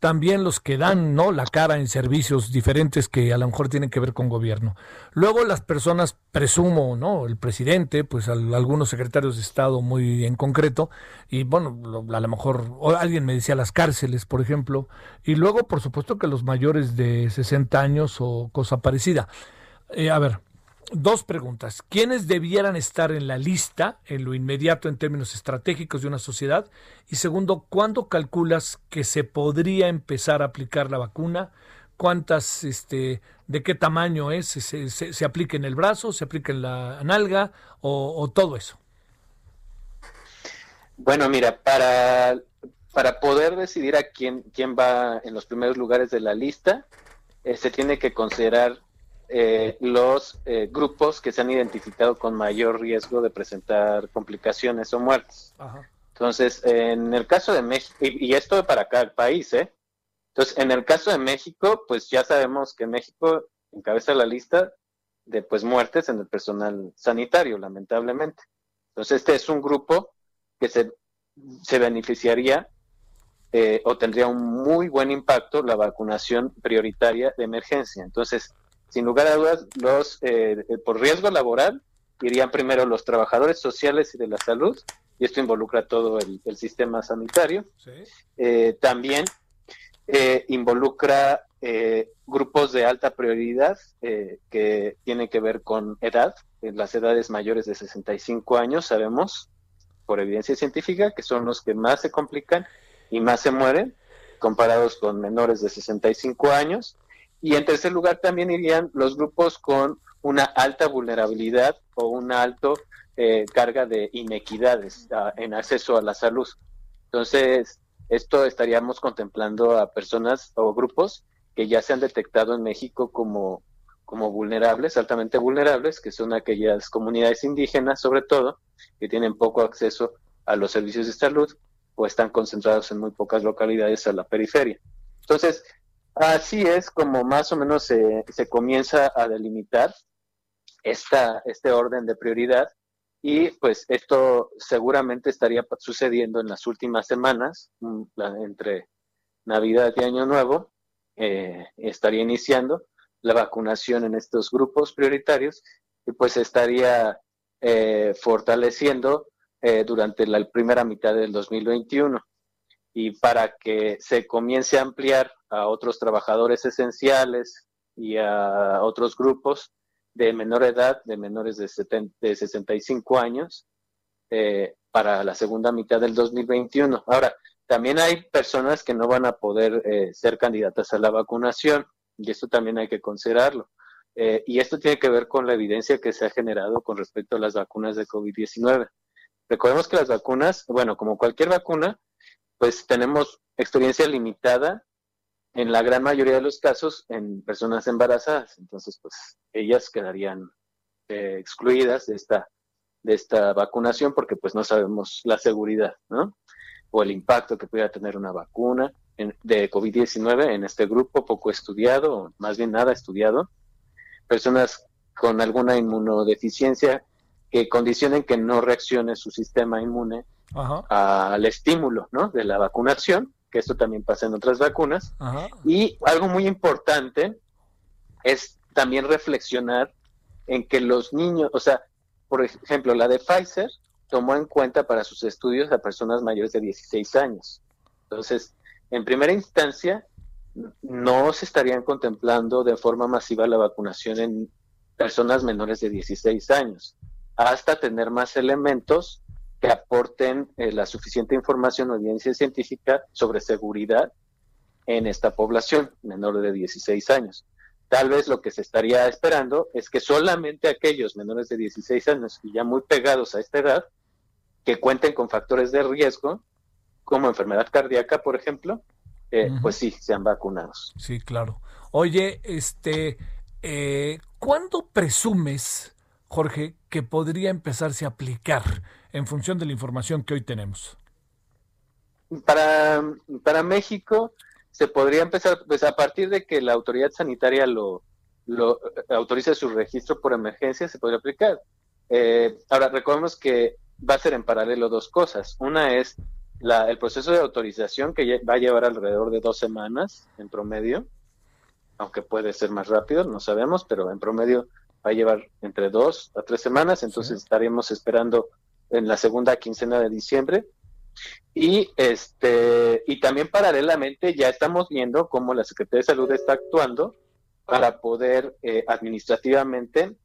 S1: también los que dan no la cara en servicios diferentes que a lo mejor tienen que ver con gobierno. Luego las personas, presumo, ¿no? El presidente, pues algunos secretarios de Estado muy en concreto, y bueno, a lo mejor alguien me decía las cárceles, por ejemplo, y luego por supuesto que los mayores de 60 años o cosa parecida. Eh, a ver, dos preguntas. ¿Quiénes debieran estar en la lista en lo inmediato en términos estratégicos de una sociedad? Y segundo, ¿cuándo calculas que se podría empezar a aplicar la vacuna cuántas, este, de qué tamaño es, se, se, aplica en el brazo, se aplica en la nalga o, todo eso.
S5: Bueno, mira, para, para poder decidir a quién, quién va en los primeros lugares de la lista, eh, se tiene que considerar eh, los eh, grupos que se han identificado con mayor riesgo de presentar complicaciones o muertes. Entonces, en el caso de México, y, y, esto para cada país, ¿eh? Entonces, en el caso de México, pues ya sabemos que México encabeza la lista de pues muertes en el personal sanitario, lamentablemente. Entonces, este es un grupo que se, se beneficiaría eh, o tendría un muy buen impacto la vacunación prioritaria de emergencia. Entonces, sin lugar a dudas, los eh, por riesgo laboral irían primero los trabajadores sociales y de la salud, y esto involucra todo el, sistema sanitario. Eh, también eh, involucra eh, grupos de alta prioridad eh, que tienen que ver con edad, en las edades mayores de 65 años, sabemos por evidencia científica que son los que más se complican y más se mueren, comparados con menores de 65 años. Y en tercer lugar también irían los grupos con una alta vulnerabilidad o una alta carga de inequidades ah, en acceso a la salud. Entonces, esto estaríamos contemplando a personas o grupos que ya se han detectado en México como, como vulnerables, altamente vulnerables, que son aquellas comunidades indígenas, sobre todo, que tienen poco acceso a los servicios de salud o están concentrados en muy pocas localidades a la periferia. Entonces, así es como más o menos se, comienza a delimitar esta, este orden de prioridad y pues esto seguramente estaría sucediendo en las últimas semanas, mm, entre Navidad y Año Nuevo, eh, estaría iniciando la vacunación en estos grupos prioritarios y pues estaría eh, fortaleciendo eh, durante la primera mitad del 2021. Y para que se comience a ampliar a otros trabajadores esenciales y a otros grupos, de menor edad, de menores de, 65 años, eh, para la segunda mitad del 2021. Ahora, también hay personas que no van a poder eh, ser candidatas a la vacunación y esto también hay que considerarlo. Eh, y esto tiene que ver con la evidencia que se ha generado con respecto a las vacunas de COVID-19. Recordemos que las vacunas, bueno, como cualquier vacuna, pues tenemos experiencia limitada en la gran mayoría de los casos en personas embarazadas. Entonces, pues ellas quedarían eh, excluidas de esta, de esta vacunación porque pues no sabemos la seguridad, ¿no? O el impacto que pudiera tener una vacuna de COVID-19 en este grupo poco estudiado, más bien nada estudiado. Personas con alguna inmunodeficiencia que condicionen que no reaccione su sistema inmune al estímulo, ¿no? De la vacunación que esto también pasa en otras vacunas. Y algo muy importante es también reflexionar en que los niños, o sea, por ejemplo, la de Pfizer tomó en cuenta para sus estudios a personas mayores de 16 años. Entonces, en primera instancia, no se estarían contemplando de forma masiva la vacunación en personas menores de 16 años, hasta tener más elementos que aporten eh, la suficiente información o evidencia científica sobre seguridad en esta población menor de 16 años. Tal vez lo que se estaría esperando es que solamente aquellos menores de 16 años y ya muy pegados a esta edad, que cuenten con factores de riesgo, como enfermedad cardíaca, por ejemplo, eh, pues sí, sean vacunados.
S1: Sí, claro. Oye, este, eh, ¿cuándo presumes, Jorge, que podría empezarse a aplicar en función de la información que hoy tenemos?
S5: Para, para México se podría empezar, pues a partir de que la autoridad sanitaria lo, lo autorice su registro por emergencia, se podría aplicar. Eh, ahora, recordemos que va a ser en paralelo dos cosas. Una es la, el proceso de autorización que va a llevar alrededor de dos semanas en promedio, aunque puede ser más rápido, no sabemos, pero en promedio va a llevar entre dos a tres semanas, entonces estaremos esperando en la segunda quincena de diciembre. Y este y también paralelamente ya estamos viendo cómo la Secretaría de Salud está actuando para poder eh, administrativamente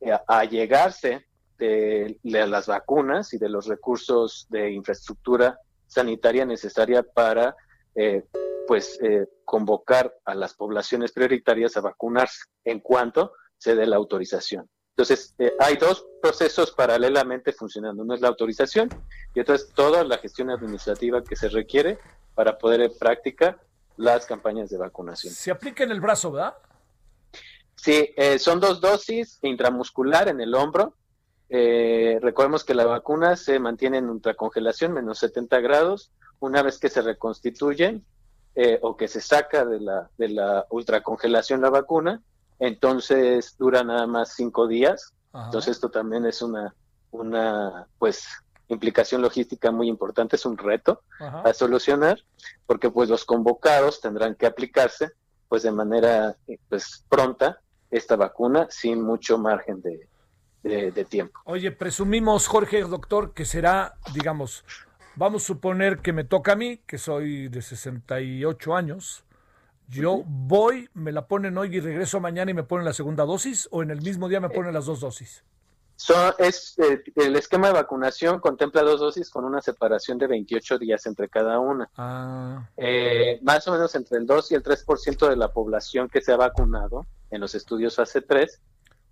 S5: eh, allegarse de, las vacunas y de los recursos de infraestructura sanitaria necesaria para eh, pues eh, convocar a las poblaciones prioritarias a vacunarse en cuanto se dé la autorización. Entonces, eh, hay dos procesos paralelamente funcionando. Uno es la autorización y otro es toda la gestión administrativa que se requiere para poder en práctica las campañas de vacunación.
S1: Se aplica en el brazo, ¿verdad?
S5: Sí, eh, son dos dosis intramuscular en el hombro. Eh, recordemos que la vacuna se mantiene en ultracongelación, menos 70 grados. Una vez que se reconstituye eh, o que se saca de la, de la ultracongelación la vacuna, entonces dura nada más cinco días. Entonces esto también es una, una pues implicación logística muy importante, es un reto a solucionar, porque pues los convocados tendrán que aplicarse pues de manera pues pronta esta vacuna sin mucho margen de, de, tiempo.
S1: Oye, presumimos, Jorge, doctor, que será, digamos, vamos a suponer que me toca a mí, que soy de 68 años, yo voy, me la ponen hoy y regreso mañana y me ponen la segunda dosis, o en el mismo día me ponen las dos dosis
S5: es, eh, el esquema de vacunación contempla dos dosis con una separación de 28 días entre cada una. Ah. Eh, más o menos entre el 2 y el 3% de la población que se ha vacunado en los estudios fase 3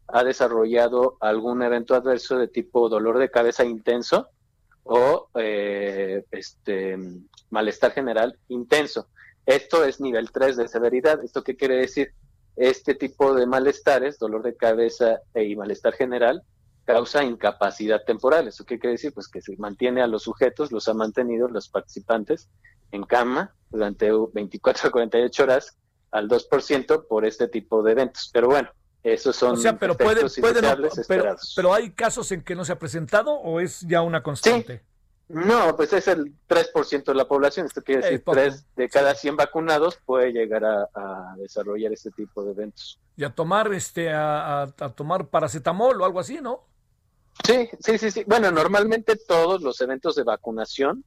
S5: ha desarrollado algún evento adverso de tipo dolor de cabeza intenso o eh, este, malestar general intenso. Esto es nivel 3 de severidad. ¿Esto qué quiere decir? Este tipo de malestares, dolor de cabeza y malestar general, causa incapacidad temporal. ¿Eso qué quiere decir? Pues que se mantiene a los sujetos, los ha mantenido los participantes en cama durante 24 a 48 horas al 2% por este tipo de eventos. Pero bueno, esos son
S1: o sea, pero puede, pero, hay casos en que no se ha presentado o es ya una constante.
S5: No, pues es el 3% de la población. Esto quiere decir 3 de cada 100 vacunados puede llegar a, desarrollar este tipo de eventos.
S1: Y a tomar este a, a tomar paracetamol o algo así, ¿no?
S5: Sí, sí, sí, sí. Bueno, normalmente todos los eventos de vacunación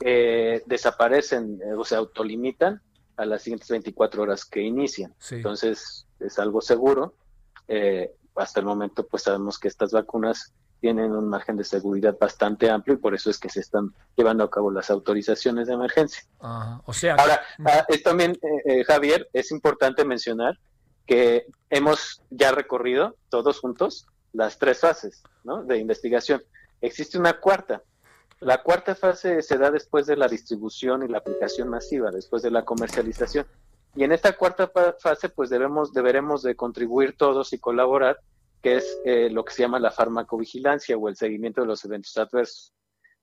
S5: eh, desaparecen eh, o se autolimitan a las siguientes 24 horas que inician. Entonces, es algo seguro. Eh, hasta el momento, pues sabemos que estas vacunas tienen un margen de seguridad bastante amplio y por eso es que se están llevando a cabo las autorizaciones de emergencia.
S1: O sea,
S5: ahora ah, también Javier es importante mencionar que hemos ya recorrido todos juntos las tres fases de investigación. Existe una cuarta. La cuarta fase se da después de la distribución y la aplicación masiva, después de la comercialización. Y en esta cuarta fase, pues debemos, deberemos de contribuir todos y colaborar, que es eh, lo que se llama la farmacovigilancia o el seguimiento de los eventos adversos.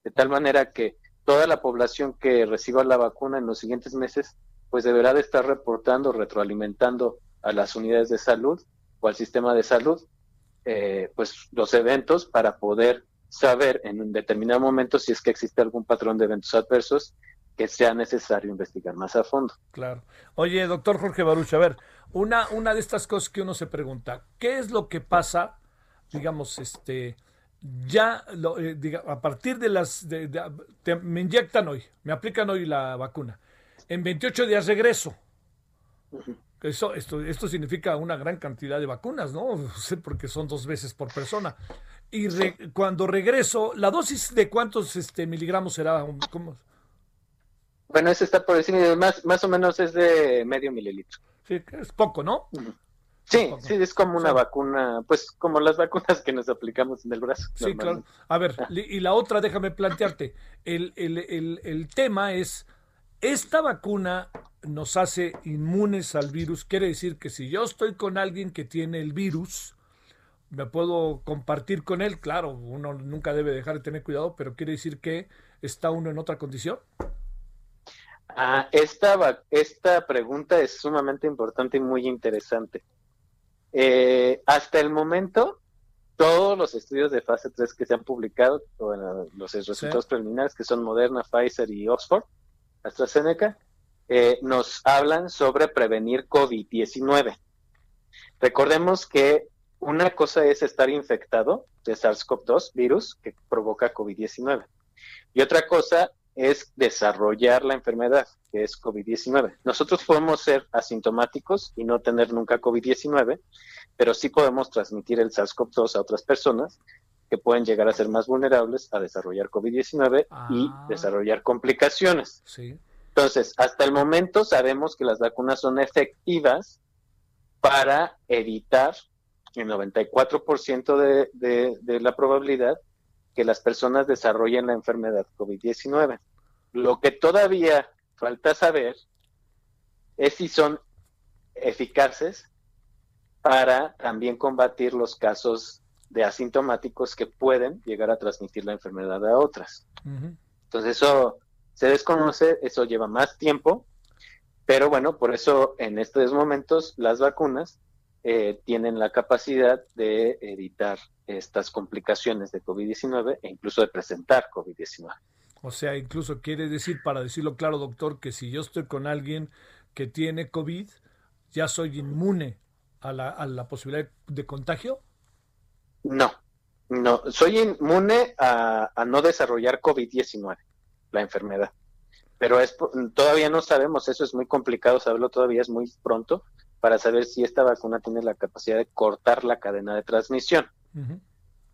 S5: De tal manera que toda la población que reciba la vacuna en los siguientes meses, pues deberá de estar reportando, retroalimentando a las unidades de salud o al sistema de salud eh, pues los eventos para poder saber en un determinado momento si es que existe algún patrón de eventos adversos que sea necesario investigar más a fondo.
S1: Claro. Oye, doctor Jorge Baruch, a ver, una, una de estas cosas que uno se pregunta, ¿qué es lo que pasa, digamos, este, ya, lo, eh, a partir de las, me inyectan hoy, me aplican hoy la vacuna, en 28 días regreso. Eso, esto, esto significa una gran cantidad de vacunas, ¿no? Porque son dos veces por persona. Y cuando regreso, ¿la dosis de cuántos este, miligramos será? ¿Cómo?
S5: Bueno, eso está por decir, más, más o menos es de medio mililitro.
S1: Sí, es poco, ¿no?
S5: Sí, sí, es como una vacuna, pues como las vacunas que nos aplicamos en el brazo.
S1: Sí, claro. A ver, ah. y la otra, déjame plantearte, el, el, el, el tema es, esta vacuna nos hace inmunes al virus. Quiere decir que si yo estoy con alguien que tiene el virus, me puedo compartir con él. Claro, uno nunca debe dejar de tener cuidado, pero quiere decir que está uno en otra condición.
S5: Ah, esta, esta pregunta es sumamente importante y muy interesante. Eh, hasta el momento, todos los estudios de fase 3 que se han publicado, los resultados preliminares que son Moderna, Pfizer y Oxford, AstraZeneca, eh, nos hablan sobre prevenir COVID-19. Recordemos que una cosa es estar infectado de SARS-CoV-2 virus que provoca COVID-19 y otra cosa es desarrollar la enfermedad que es COVID-19. Nosotros podemos ser asintomáticos y no tener nunca COVID-19, pero sí podemos transmitir el SARS-CoV-2 a otras personas que pueden llegar a ser más vulnerables a desarrollar COVID-19 y ah. desarrollar complicaciones.
S1: Sí.
S5: Entonces, hasta el momento sabemos que las vacunas son efectivas para evitar el 94% de, de, de la probabilidad que las personas desarrollen la enfermedad COVID-19. Lo que todavía falta saber es si son eficaces para también combatir los casos de asintomáticos que pueden llegar a transmitir la enfermedad a otras. Entonces eso se desconoce, eso lleva más tiempo, pero bueno, por eso en estos momentos las vacunas eh, tienen la capacidad de evitar estas complicaciones de COVID-19 e incluso de presentar COVID-19.
S1: O sea, incluso quiere decir, para decirlo claro, doctor, que si yo estoy con alguien que tiene COVID, ya soy inmune a la, a la posibilidad de contagio.
S5: No, no, soy inmune a, a no desarrollar COVID-19, la enfermedad. Pero es, todavía no sabemos, eso es muy complicado saberlo, todavía es muy pronto para saber si esta vacuna tiene la capacidad de cortar la cadena de transmisión.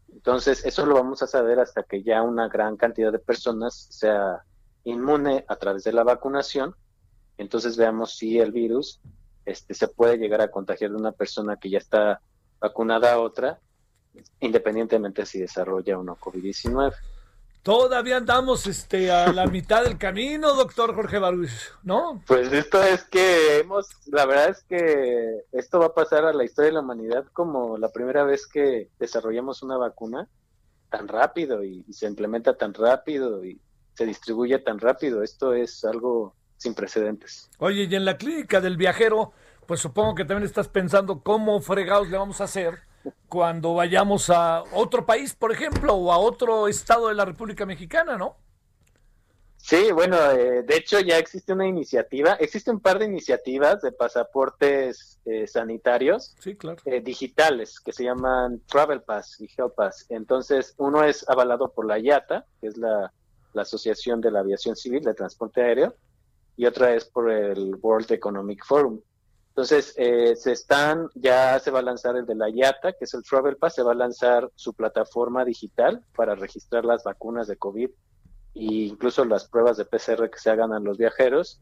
S5: Entonces, eso lo vamos a saber hasta que ya una gran cantidad de personas sea inmune a través de la vacunación. Entonces veamos si el virus este, se puede llegar a contagiar de una persona que ya está vacunada a otra, independientemente si desarrolla o no COVID-19.
S1: Todavía andamos este, a la mitad del camino, doctor Jorge Baruch, ¿no?
S5: Pues esto es que hemos, la verdad es que esto va a pasar a la historia de la humanidad como la primera vez que desarrollamos una vacuna tan rápido y, y se implementa tan rápido y se distribuye tan rápido. Esto es algo sin precedentes.
S1: Oye, y en la clínica del viajero, pues supongo que también estás pensando cómo fregados le vamos a hacer cuando vayamos a otro país, por ejemplo, o a otro estado de la República Mexicana, ¿no?
S5: Sí, bueno, eh, de hecho ya existe una iniciativa, existe un par de iniciativas de pasaportes eh, sanitarios
S1: sí, claro.
S5: eh, digitales que se llaman Travel Pass y Health Pass. Entonces, uno es avalado por la IATA, que es la, la Asociación de la Aviación Civil de Transporte Aéreo, y otra es por el World Economic Forum. Entonces, eh, se están, ya se va a lanzar el de la IATA, que es el Travel Pass, se va a lanzar su plataforma digital para registrar las vacunas de COVID e incluso las pruebas de PCR que se hagan a los viajeros.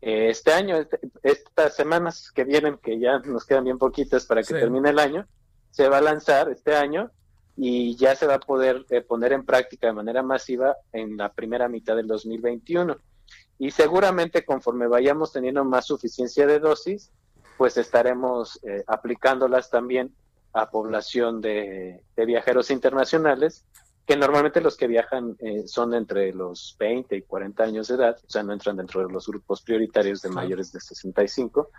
S5: Eh, este año, este, estas semanas que vienen, que ya nos quedan bien poquitas para que
S1: Sí.
S5: termine el año, se va a lanzar este año y ya se va a poder eh, poner en práctica de manera masiva en la primera mitad del 2021. Y seguramente conforme vayamos teniendo más suficiencia de dosis, pues estaremos eh, aplicándolas también a población de, de viajeros internacionales, que normalmente los que viajan eh, son entre los 20 y 40 años de edad, o sea, no entran dentro de los grupos prioritarios de mayores de 65,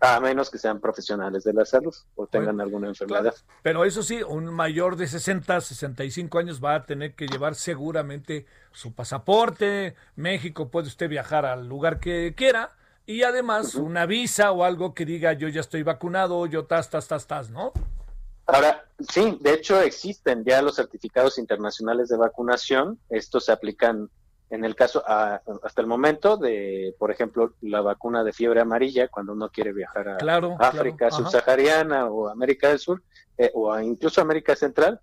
S5: a menos que sean profesionales de la salud o tengan
S1: Bueno,
S5: alguna enfermedad.
S1: Pero eso sí, un mayor de 60, 65 años va a tener que llevar seguramente su pasaporte. México puede usted viajar al lugar que quiera y además una visa o algo que diga yo ya estoy vacunado, yo tas, tas, tas, tas, ¿no?
S5: Ahora, sí, de hecho existen ya los certificados internacionales de vacunación. Estos se aplican en el caso, a- hasta el momento, de, por ejemplo, la vacuna de fiebre amarilla, cuando uno quiere viajar a
S1: Claro.
S5: África
S1: claro, ajá.
S5: subsahariana o América del Sur, eh, o a incluso América Central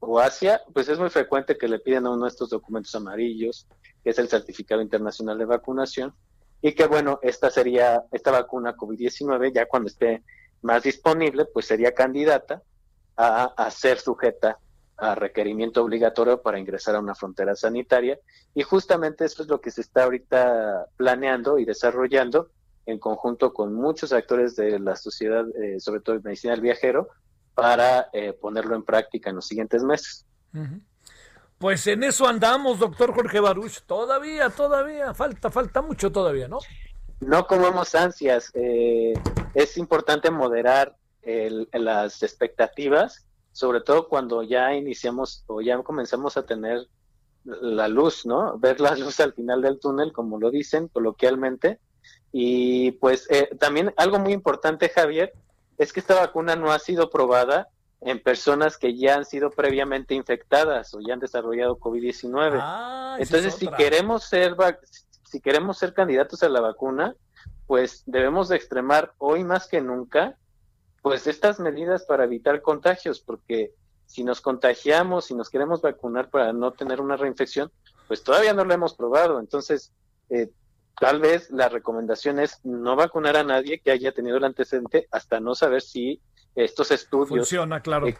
S5: o Asia, pues es muy frecuente que le piden a uno estos documentos amarillos, que es el certificado internacional de vacunación, y que bueno, esta sería, esta vacuna COVID-19, ya cuando esté más disponible, pues sería candidata a, ser sujeta a requerimiento obligatorio para ingresar a una frontera sanitaria. Y justamente eso es lo que se está ahorita planeando y desarrollando en conjunto con muchos actores de la sociedad, eh, sobre todo de medicina del viajero, para eh, ponerlo en práctica en los siguientes meses.
S1: Ujú. Pues en eso andamos, doctor Jorge Baruch. Todavía, todavía, falta, falta mucho todavía, ¿no?
S5: No comemos ansias, eh, es importante moderar el- las expectativas, sobre todo cuando ya iniciamos o ya comenzamos a tener la luz, ¿no? Ver la luz al final del túnel, como lo dicen coloquialmente. Y pues eh, también algo muy importante, Javier, es que esta vacuna no ha sido probada en personas que ya han sido previamente infectadas o ya han desarrollado COVID-19.
S1: Ah,
S5: Entonces,
S1: es
S5: si queremos ser si queremos ser candidatos a la vacuna, pues debemos de extremar hoy más que nunca, pues estas medidas para evitar contagios, porque si nos contagiamos, si nos queremos vacunar para no tener una reinfección, pues todavía no lo hemos probado. Entonces, eh, tal vez la recomendación es no vacunar a nadie que haya tenido el antecedente hasta no saber si estos estudios
S1: Funciona, claro.
S5: eh,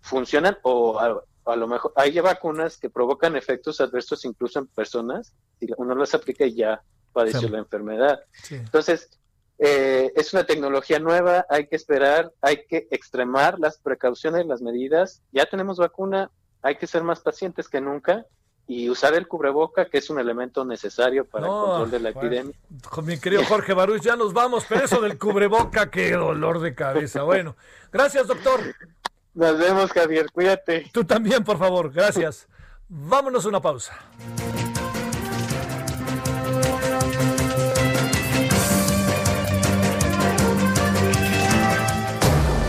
S5: funcionan o a, a lo mejor hay vacunas que provocan efectos adversos incluso en personas y uno las aplica y ya padeció
S1: Sí.
S5: la enfermedad.
S1: Sí.
S5: Entonces, eh, es una tecnología nueva, hay que esperar, hay que extremar las precauciones, las medidas. Ya tenemos vacuna, hay que ser más pacientes que nunca y usar el cubreboca, que es un elemento necesario para
S1: No,
S5: el control de la
S1: bueno.
S5: epidemia.
S1: Con mi querido Jorge Baruch, ya nos vamos, pero eso del cubreboca, qué dolor de cabeza. Bueno, gracias, doctor.
S5: Nos vemos, Javier, cuídate.
S1: Tú también, por favor, gracias. Vámonos a una pausa.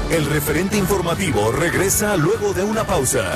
S3: El referente informativo regresa luego de una pausa.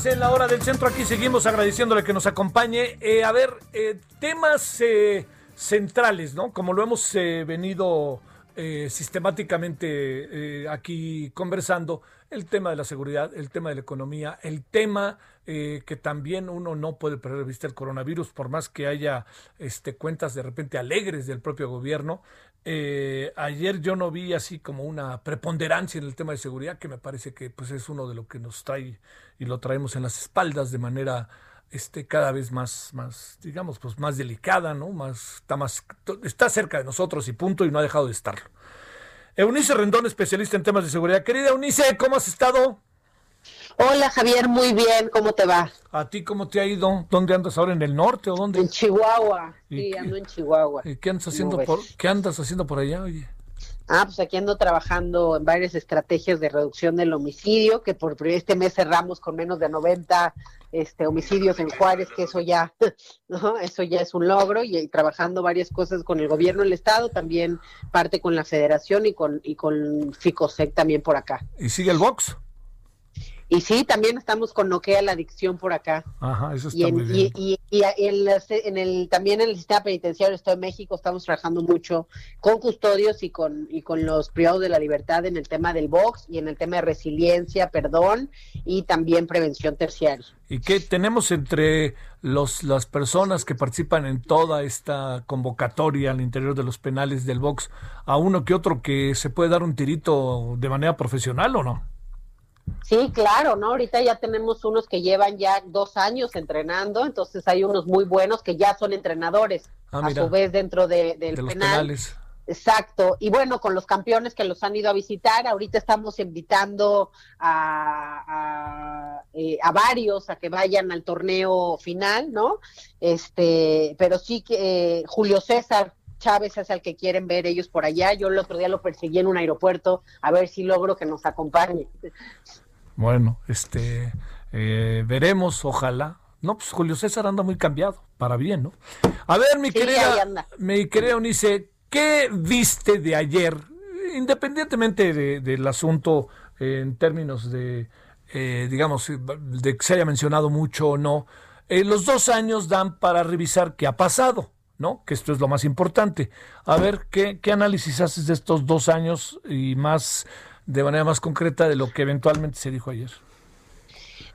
S1: 17 horas en la hora del centro. Aquí seguimos agradeciéndole que nos acompañe. Eh, a ver, eh, temas eh, centrales, ¿no? Como lo hemos eh, venido eh, sistemáticamente aquí conversando, el tema de la seguridad, el tema de la economía, el tema que también uno no puede perder de vista el coronavirus, por más que haya este, cuentas de repente alegres del propio gobierno. Eh, ayer yo no vi así como una preponderancia en el tema de seguridad, que me parece que pues es uno de lo que nos trae y lo traemos en las espaldas de manera este cada vez más más digamos pues más delicada, ¿no? Más está más está cerca de nosotros y punto y no ha dejado de estarlo. Eunice Rendón, especialista en temas de seguridad. Querida Eunice, ¿cómo has estado?
S6: Hola Javier, muy bien, ¿cómo te va?
S1: ¿A ti cómo te ha ido? ¿Dónde andas ahora? ¿En el norte o dónde?
S6: En Chihuahua,
S1: ¿Y
S6: sí,
S1: qué?
S6: ando en Chihuahua.
S1: ¿Y ¿Qué andas
S6: ¿Cómo
S1: haciendo por qué andas haciendo por allá? Oye.
S6: Ah, pues aquí ando trabajando en varias estrategias de reducción del homicidio, que por este mes cerramos con menos de 90 este, homicidios en Juárez, que eso ya, ¿no? Eso ya es un logro, y, y trabajando varias cosas con el gobierno del estado, también parte con la federación y con, y con FICOSEC también por acá.
S1: ¿Y sigue el box?
S6: Y sí, también estamos con Noquea la adicción por acá.
S1: Ajá, eso está
S6: Y, en,
S1: muy bien.
S6: y, y- y en, las- en el, también en el sistema penitenciario del Estado de México estamos trabajando mucho con custodios y con, y con los privados de la libertad en el tema del box y en el tema de resiliencia, perdón y también prevención terciaria.
S1: ¿Y qué tenemos entre los, las personas que participan en toda esta convocatoria al interior de los penales del box a uno que otro que se puede dar un tirito de manera profesional o no?
S6: Sí, claro, ¿no? Ahorita ya tenemos unos que llevan ya dos años entrenando, entonces hay unos muy buenos que ya son entrenadores,
S1: Ah,
S6: a su vez dentro de, del
S1: de los
S6: penal.
S1: penales.
S6: Exacto, y bueno, con los campeones que los han ido a visitar, ahorita estamos invitando a, a, eh, a varios a que vayan al torneo final, ¿no? Este, pero sí que eh, Julio César Chávez es el que quieren ver ellos por allá. Yo el otro día lo perseguí en un aeropuerto a ver si logro que nos acompañe.
S1: Bueno, este eh, veremos, ojalá. No, pues Julio César anda muy cambiado, para bien, ¿no? A ver, mi
S6: Sí,
S1: querida, mi querida Eunice, ¿qué viste de ayer? Independientemente de- del asunto eh, en términos de, eh, digamos, de que se haya mencionado mucho o no, eh, los dos años dan para revisar qué ha pasado, ¿no? Que esto es lo más importante. A ver, ¿qué, qué análisis haces de estos dos años y más, de manera más concreta, de lo que eventualmente se dijo ayer?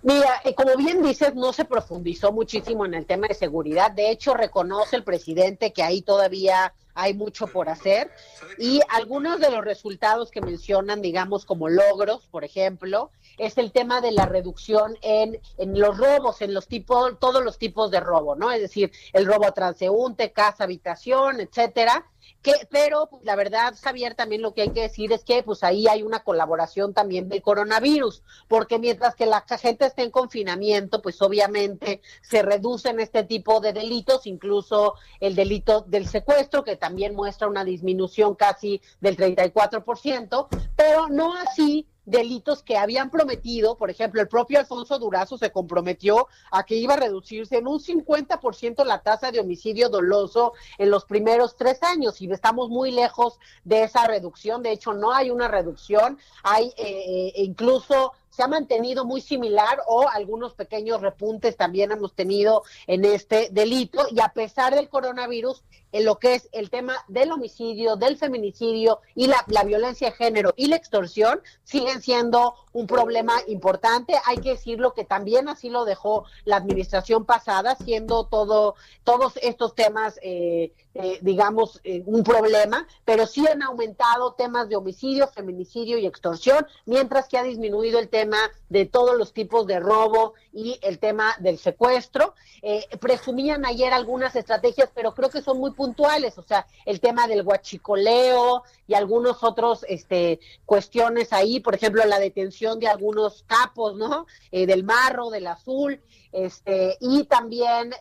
S6: Mira, eh, como bien dices, no se profundizó muchísimo en el tema de seguridad. De hecho, reconoce el presidente que ahí todavía hay mucho por hacer. Y algunos de los resultados que mencionan, digamos, como logros, por ejemplo, es el tema de la reducción en, en los robos, en los tipos, todos los tipos de robo, ¿no? Es decir, el robo a transeúnte, casa, habitación, etcétera. Que, pero pues, la verdad, Javier, también lo que hay que decir es que pues ahí hay una colaboración también del coronavirus, porque mientras que la gente esté en confinamiento, pues obviamente se reducen este tipo de delitos, incluso el delito del secuestro, que también muestra una disminución casi del 34%, pero no así delitos que habían prometido, por ejemplo, el propio Alfonso Durazo se comprometió a que iba a reducirse en un 50% la tasa de homicidio doloso en los primeros tres años y estamos muy lejos de esa reducción. De hecho, no hay una reducción, hay eh, eh incluso se ha mantenido muy similar o algunos pequeños repuntes también hemos tenido en este delito y a pesar del coronavirus, en lo que es el tema del homicidio, del feminicidio y la, violencia de género y la extorsión siguen siendo un problema importante. Hay que decirlo que también así lo dejó la administración pasada, siendo todo, todos estos temas, eh, eh, digamos, eh, un problema, pero sí han aumentado temas de homicidio, feminicidio y extorsión, mientras que ha disminuido el tema de todos los tipos de robo y el tema del secuestro. Eh, presumían ayer algunas estrategias, pero creo que son muy puntuales, o sea, el tema del guachicoleo y algunos otros este, cuestiones ahí, por ejemplo, la detención de algunos capos, ¿no? Del marro, del azul. Este, y también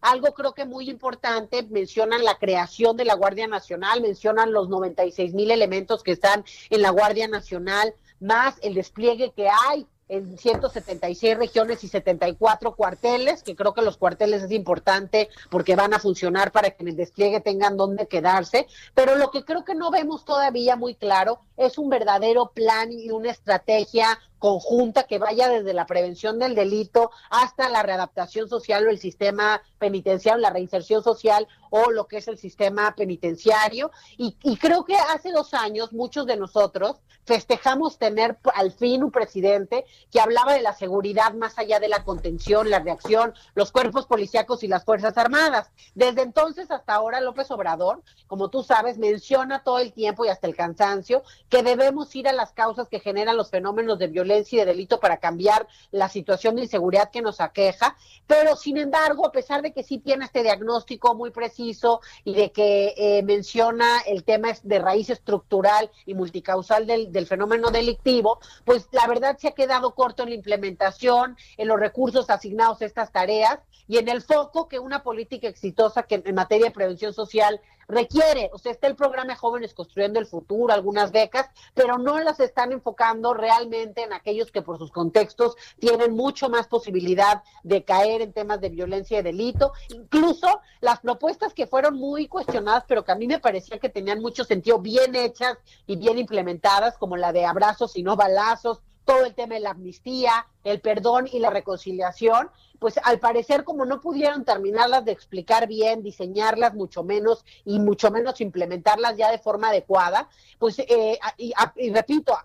S6: algo creo que muy importante, mencionan la creación de la Guardia Nacional, mencionan los 96 mil elementos que están en la Guardia Nacional, más el despliegue que hay en 176 regiones y 74 cuarteles, que creo que los cuarteles es importante porque van a funcionar para que en el despliegue tengan donde quedarse, pero lo que creo que no vemos todavía muy claro es un verdadero plan y una estrategia conjunta que vaya desde la prevención del delito hasta la readaptación social o el sistema penitenciario, la reinserción social o lo que es el sistema penitenciario. Y, creo que hace dos años muchos de nosotros festejamos tener al fin un presidente que hablaba de la seguridad más allá de la contención, la reacción, los cuerpos policíacos y las Fuerzas Armadas. Desde entonces hasta ahora López Obrador, como tú sabes, menciona todo el tiempo y hasta el cansancio que debemos ir a las causas que generan los fenómenos de violencia y de delito para cambiar la situación de inseguridad que nos aqueja, pero sin embargo, a pesar de que sí tiene este diagnóstico muy preciso y de que eh, menciona el tema de raíz estructural y multicausal del, del fenómeno delictivo, pues la verdad se ha quedado corto en la implementación, en los recursos asignados a estas tareas y en el foco que una política exitosa que en materia de prevención social requiere. O sea, está el programa Jóvenes Construyendo el Futuro, algunas becas, pero no las están enfocando realmente en aquellos que por sus contextos tienen mucho más posibilidad de caer en temas de violencia y delito. Incluso las propuestas que fueron muy cuestionadas, pero que a mí me parecía que tenían mucho sentido, bien hechas y bien implementadas, como la de abrazos y no balazos, todo el tema de la amnistía, el perdón y la reconciliación, pues al parecer como no pudieron terminarlas de explicar bien, diseñarlas mucho menos y mucho menos implementarlas ya de forma adecuada, pues eh, y, repito,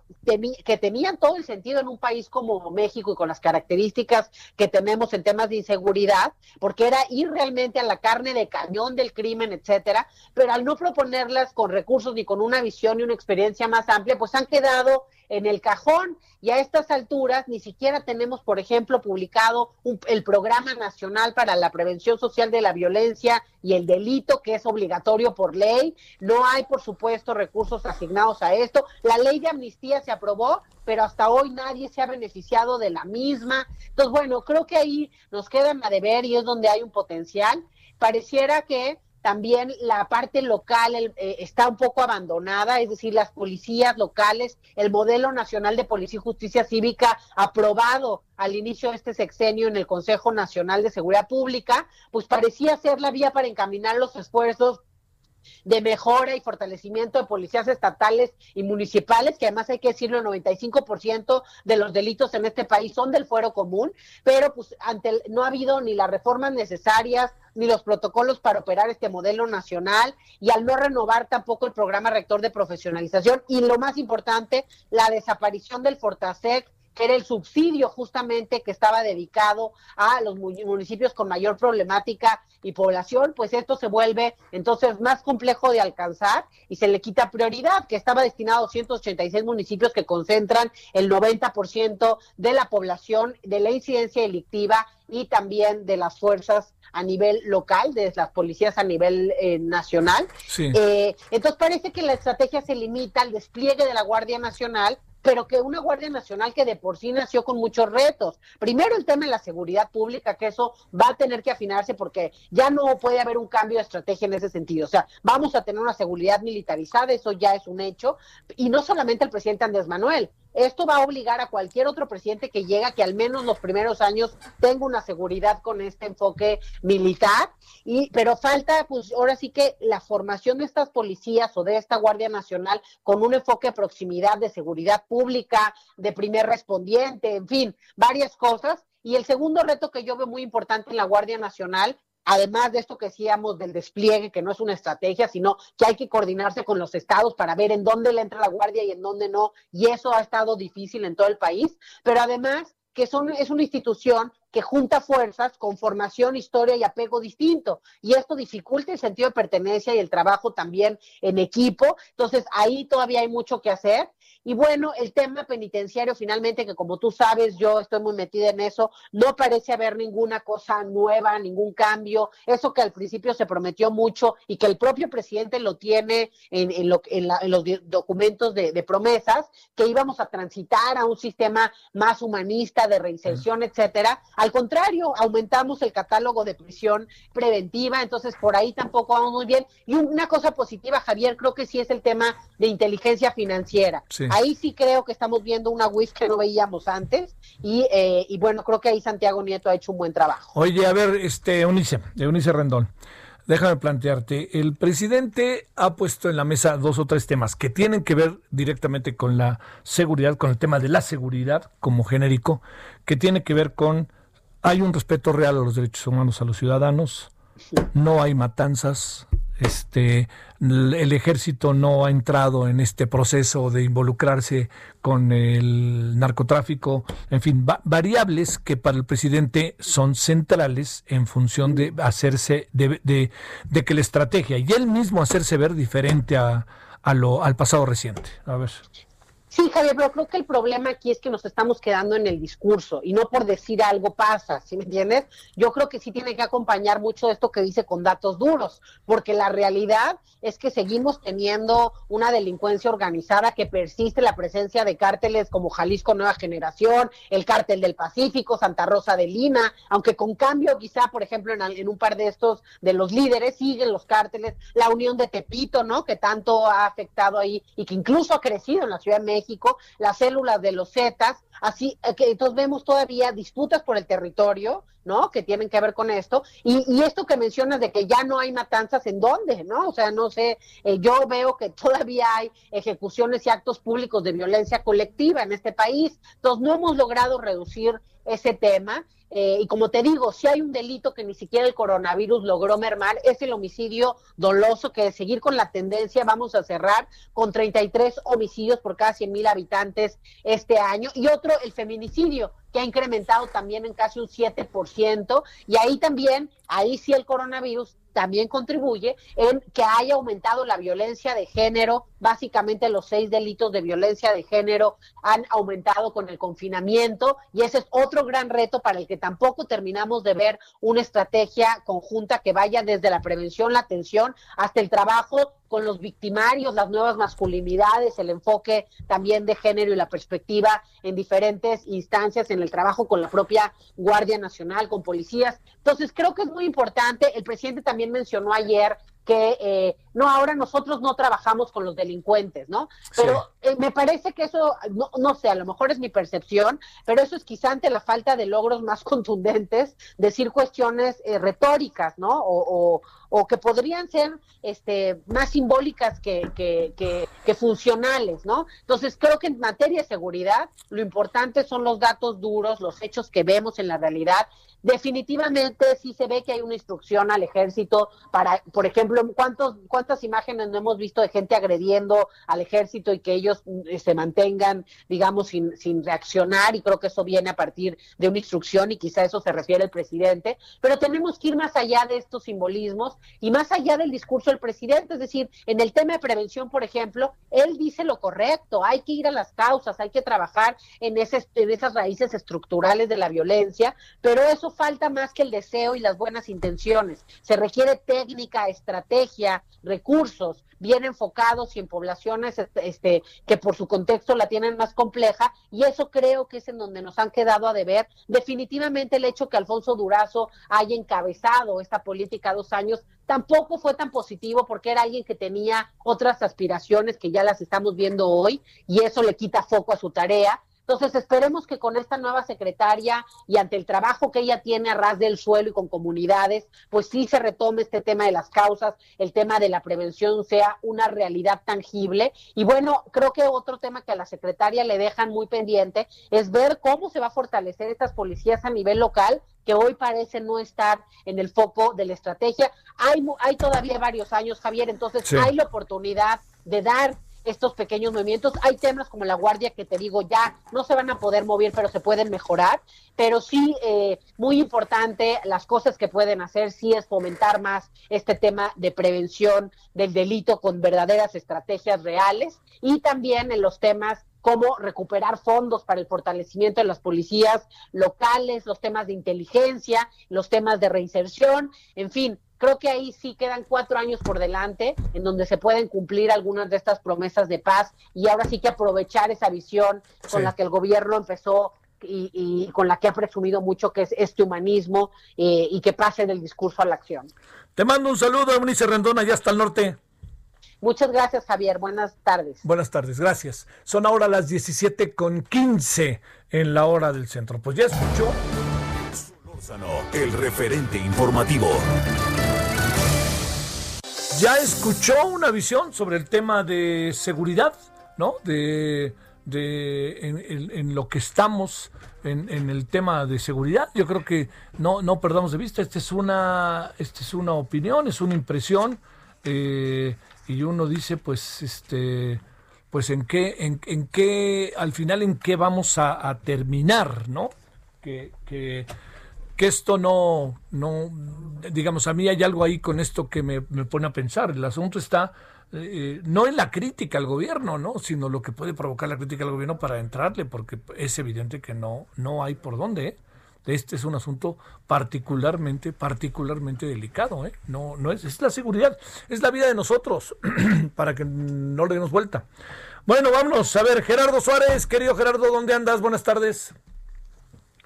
S6: que tenían todo el sentido en un país como México y con las características que tenemos en temas de inseguridad, porque era ir realmente a la carne de cañón del crimen, etcétera, pero al no proponerlas con recursos ni con una visión y una experiencia más amplia, pues han quedado en el cajón y a estas alturas ni siquiera tenemos, por ejemplo, publicado el Programa Nacional para la Prevención Social de la Violencia y el Delito, que es obligatorio por ley. No hay, por supuesto, recursos asignados a esto. La ley de amnistía se aprobó, pero hasta hoy nadie se ha beneficiado de la misma. Entonces, bueno, creo que ahí nos quedan a deber y es donde hay un potencial. Pareciera que también la parte local eh, está un poco abandonada, es decir, las policías locales, el modelo nacional de policía y justicia cívica aprobado al inicio de este sexenio en el Consejo Nacional de Seguridad Pública, pues parecía ser la vía para encaminar los esfuerzos de mejora y fortalecimiento de policías estatales y municipales, que además hay que decirlo, el 95% de los delitos en este país son del fuero común, pero pues ante no ha habido ni las reformas necesarias ni los protocolos para operar este modelo nacional y al no renovar tampoco el programa rector de profesionalización y lo más importante, la desaparición del Fortasec que era el subsidio justamente que estaba dedicado a los municipios con mayor problemática y población, pues esto se vuelve entonces más complejo de alcanzar y se le quita prioridad, que estaba destinado a 286 municipios que concentran el 90% de la población, de la incidencia delictiva y también de las fuerzas a nivel local, de las policías a nivel eh, nacional. Eh, entonces parece que la estrategia se limita al despliegue de la Guardia Nacional pero que una Guardia Nacional que de por sí nació con muchos retos. Primero el tema de la seguridad pública, que eso va a tener que afinarse porque ya no puede haber un cambio de estrategia en ese sentido. O sea, vamos a tener una seguridad militarizada, eso ya es un hecho. Y no solamente el presidente Andrés Manuel, esto va a obligar a cualquier otro presidente que llega que al menos los primeros años tenga una seguridad con este enfoque militar. Y pero falta pues ahora sí que la formación de estas policías o de esta Guardia Nacional con un enfoque de proximidad de seguridad pública, de primer respondiente, en fin, varias cosas. Y el segundo reto que yo veo muy importante en la Guardia Nacional además de esto que decíamos del despliegue, que no es una estrategia, sino que hay que coordinarse con los estados para ver en dónde le entra la guardia y en dónde no, y eso ha estado difícil en todo el país, pero además que son, es una institución que junta fuerzas con formación, historia y apego distinto. Y esto dificulta el sentido de pertenencia y el trabajo también en equipo. Entonces, ahí todavía hay mucho que hacer. Y bueno, el tema penitenciario, finalmente, que como tú sabes, yo estoy muy metida en eso, no parece haber ninguna cosa nueva, ningún cambio. Eso que al principio se prometió mucho y que el propio presidente lo tiene en, en, lo, en, la, en los documentos de, de, promesas, que íbamos a transitar a un sistema más humanista de reinserción, etcétera. Al contrario, aumentamos el catálogo de prisión preventiva, entonces por ahí tampoco vamos muy bien. Y una cosa positiva, Javier, creo que sí es el tema de inteligencia financiera. Ahí sí creo que estamos viendo una WIF que no veíamos antes y, eh, y, bueno, creo que ahí Santiago Nieto ha hecho un buen trabajo.
S1: Oye, a ver, este Eunice, Eunice Rendón. Déjame plantearte, el presidente ha puesto en la mesa dos o tres temas que tienen que ver directamente con la seguridad, con el tema de la seguridad como genérico, que tiene que ver con, hay un respeto real a los derechos humanos a los ciudadanos, no hay matanzas, este, el ejército no ha entrado en este proceso de involucrarse con el narcotráfico, en fin, variables que para el presidente son centrales en función de hacerse, de, de, que la estrategia y él mismo hacerse ver diferente a, a lo, al pasado reciente. A ver.
S6: Sí, Javier, pero creo que el problema aquí es que nos estamos quedando en el discurso y no por decir algo pasa, ¿sí me entiendes? Yo creo que sí tiene que acompañar mucho esto que dice con datos duros, porque la realidad es que seguimos teniendo una delincuencia organizada que persiste la presencia de cárteles como Jalisco Nueva Generación, el cártel del Pacífico, Santa Rosa de Lima, aunque con cambio quizá, por ejemplo, en, en un par de estos de los líderes siguen los cárteles, la Unión de Tepito, ¿no? Que tanto ha afectado ahí y que incluso ha crecido en la Ciudad de México México, las células de los Zetas, así eh, que entonces vemos todavía disputas por el territorio, ¿no? Que tienen que ver con esto. Y, esto que mencionas de que ya no hay matanzas, ¿en dónde? ¿No? O sea, no sé, eh, yo veo que todavía hay ejecuciones y actos públicos de violencia colectiva en este país. Entonces, no hemos logrado reducir ese tema. Eh, y como te digo, si hay un delito que ni siquiera el coronavirus logró mermar, es el homicidio doloso, que de seguir con la tendencia vamos a cerrar con 33 homicidios por cada 100 mil habitantes este año. Y otro, el feminicidio, que ha incrementado también en casi un 7%. Y ahí también, ahí sí el coronavirus también contribuye en que haya aumentado la violencia de género. Básicamente los seis delitos de violencia de género han aumentado con el confinamiento y ese es otro gran reto para el que tampoco terminamos de ver una estrategia conjunta que vaya desde la prevención, la atención, hasta el trabajo con los victimarios, las nuevas masculinidades, el enfoque también de género y la perspectiva en diferentes instancias en el trabajo con la propia Guardia Nacional, con policías. Entonces, creo que es muy importante. El presidente también mencionó ayer que eh, no, ahora nosotros no trabajamos con los delincuentes, ¿no? Pero eh, me parece que eso, no, no sé, a lo mejor es mi percepción, pero eso es quizá ante la falta de logros más contundentes, decir cuestiones eh, retóricas, ¿no? O, o que podrían ser este, más simbólicas que, funcionales, ¿no? Entonces creo que en materia de seguridad lo importante son los datos duros, los hechos que vemos en la realidad. Definitivamente sí se ve que hay una instrucción al ejército para, por ejemplo, ¿cuántos, cuántas imágenes no hemos visto de gente agrediendo al ejército y que ellos eh, se mantengan, digamos, sin, sin reaccionar y creo que eso viene a partir de una instrucción y quizá eso se refiere el presidente, pero tenemos que ir más allá de estos simbolismos y más allá del discurso del presidente, es decir, en el tema de prevención, por ejemplo, él dice lo correcto, hay que ir a las causas, hay que trabajar en, esas raíces estructurales de la violencia, pero eso falta más que el deseo y las buenas intenciones. Se requiere técnica, estrategia, recursos bien enfocados y en poblaciones este, este, que por su contexto la tienen más compleja y eso creo que es en donde nos han quedado a deber. Definitivamente el hecho que Alfonso Durazo haya encabezado esta política dos años tampoco fue tan positivo porque era alguien que tenía otras aspiraciones que ya las estamos viendo hoy y eso le quita foco a su tarea entonces, esperemos que con esta nueva secretaria y ante el trabajo que ella tiene a ras del suelo y con comunidades, pues sí se retome este tema de las causas, el tema de la prevención sea una realidad tangible. Y bueno, creo que otro tema que a la secretaria le dejan muy pendiente es ver cómo se va a fortalecer estas policías a nivel local que hoy parece no estar en el foco de la estrategia. Hay, hay todavía varios años, Javier, entonces hay la oportunidad de dar estos pequeños movimientos. Hay temas como la guardia que te digo ya no se van a poder mover, pero se pueden mejorar. Pero sí, eh, muy importante, las cosas que pueden hacer sí es fomentar más este tema de prevención del delito con verdaderas estrategias reales y también en los temas como recuperar fondos para el fortalecimiento de las policías locales, los temas de inteligencia, los temas de reinserción, en fin, Creo que ahí sí quedan cuatro años por delante en donde se pueden cumplir algunas de estas promesas de paz y ahora sí que aprovechar esa visión con la que el gobierno empezó y, con la que ha presumido mucho que es este humanismo eh, y que pase del discurso a la acción.
S1: Te mando un saludo, Eunice Rendón, allá hasta el norte.
S6: Muchas gracias, Javier. Buenas tardes.
S1: Buenas tardes, gracias. Son ahora las 17 con 15 en la hora del centro. Pues ya escuchó.
S3: El referente informativo.
S1: Ya escuchó una visión sobre el tema de seguridad, ¿no? De, en, lo que estamos en, el tema de seguridad. Yo creo que no, no perdamos de vista. Esta es una, esta es una opinión, es una impresión. Eh, y uno dice, pues, este, pues en qué, en, qué, al final en qué vamos a, terminar, ¿no? Que que esto no, no, digamos, a mí hay algo ahí con esto que me, pone a pensar. El asunto está eh, no en la crítica al gobierno, ¿no? Sino lo que puede provocar la crítica al gobierno para entrarle, porque es evidente que no, no hay por dónde. ¿eh? Este es un asunto particularmente, particularmente delicado, ¿eh? No, no es, es la seguridad, es la vida de nosotros, para que no le demos vuelta. Bueno, vámonos a ver, Gerardo Suárez, querido Gerardo, ¿dónde andas? Buenas tardes.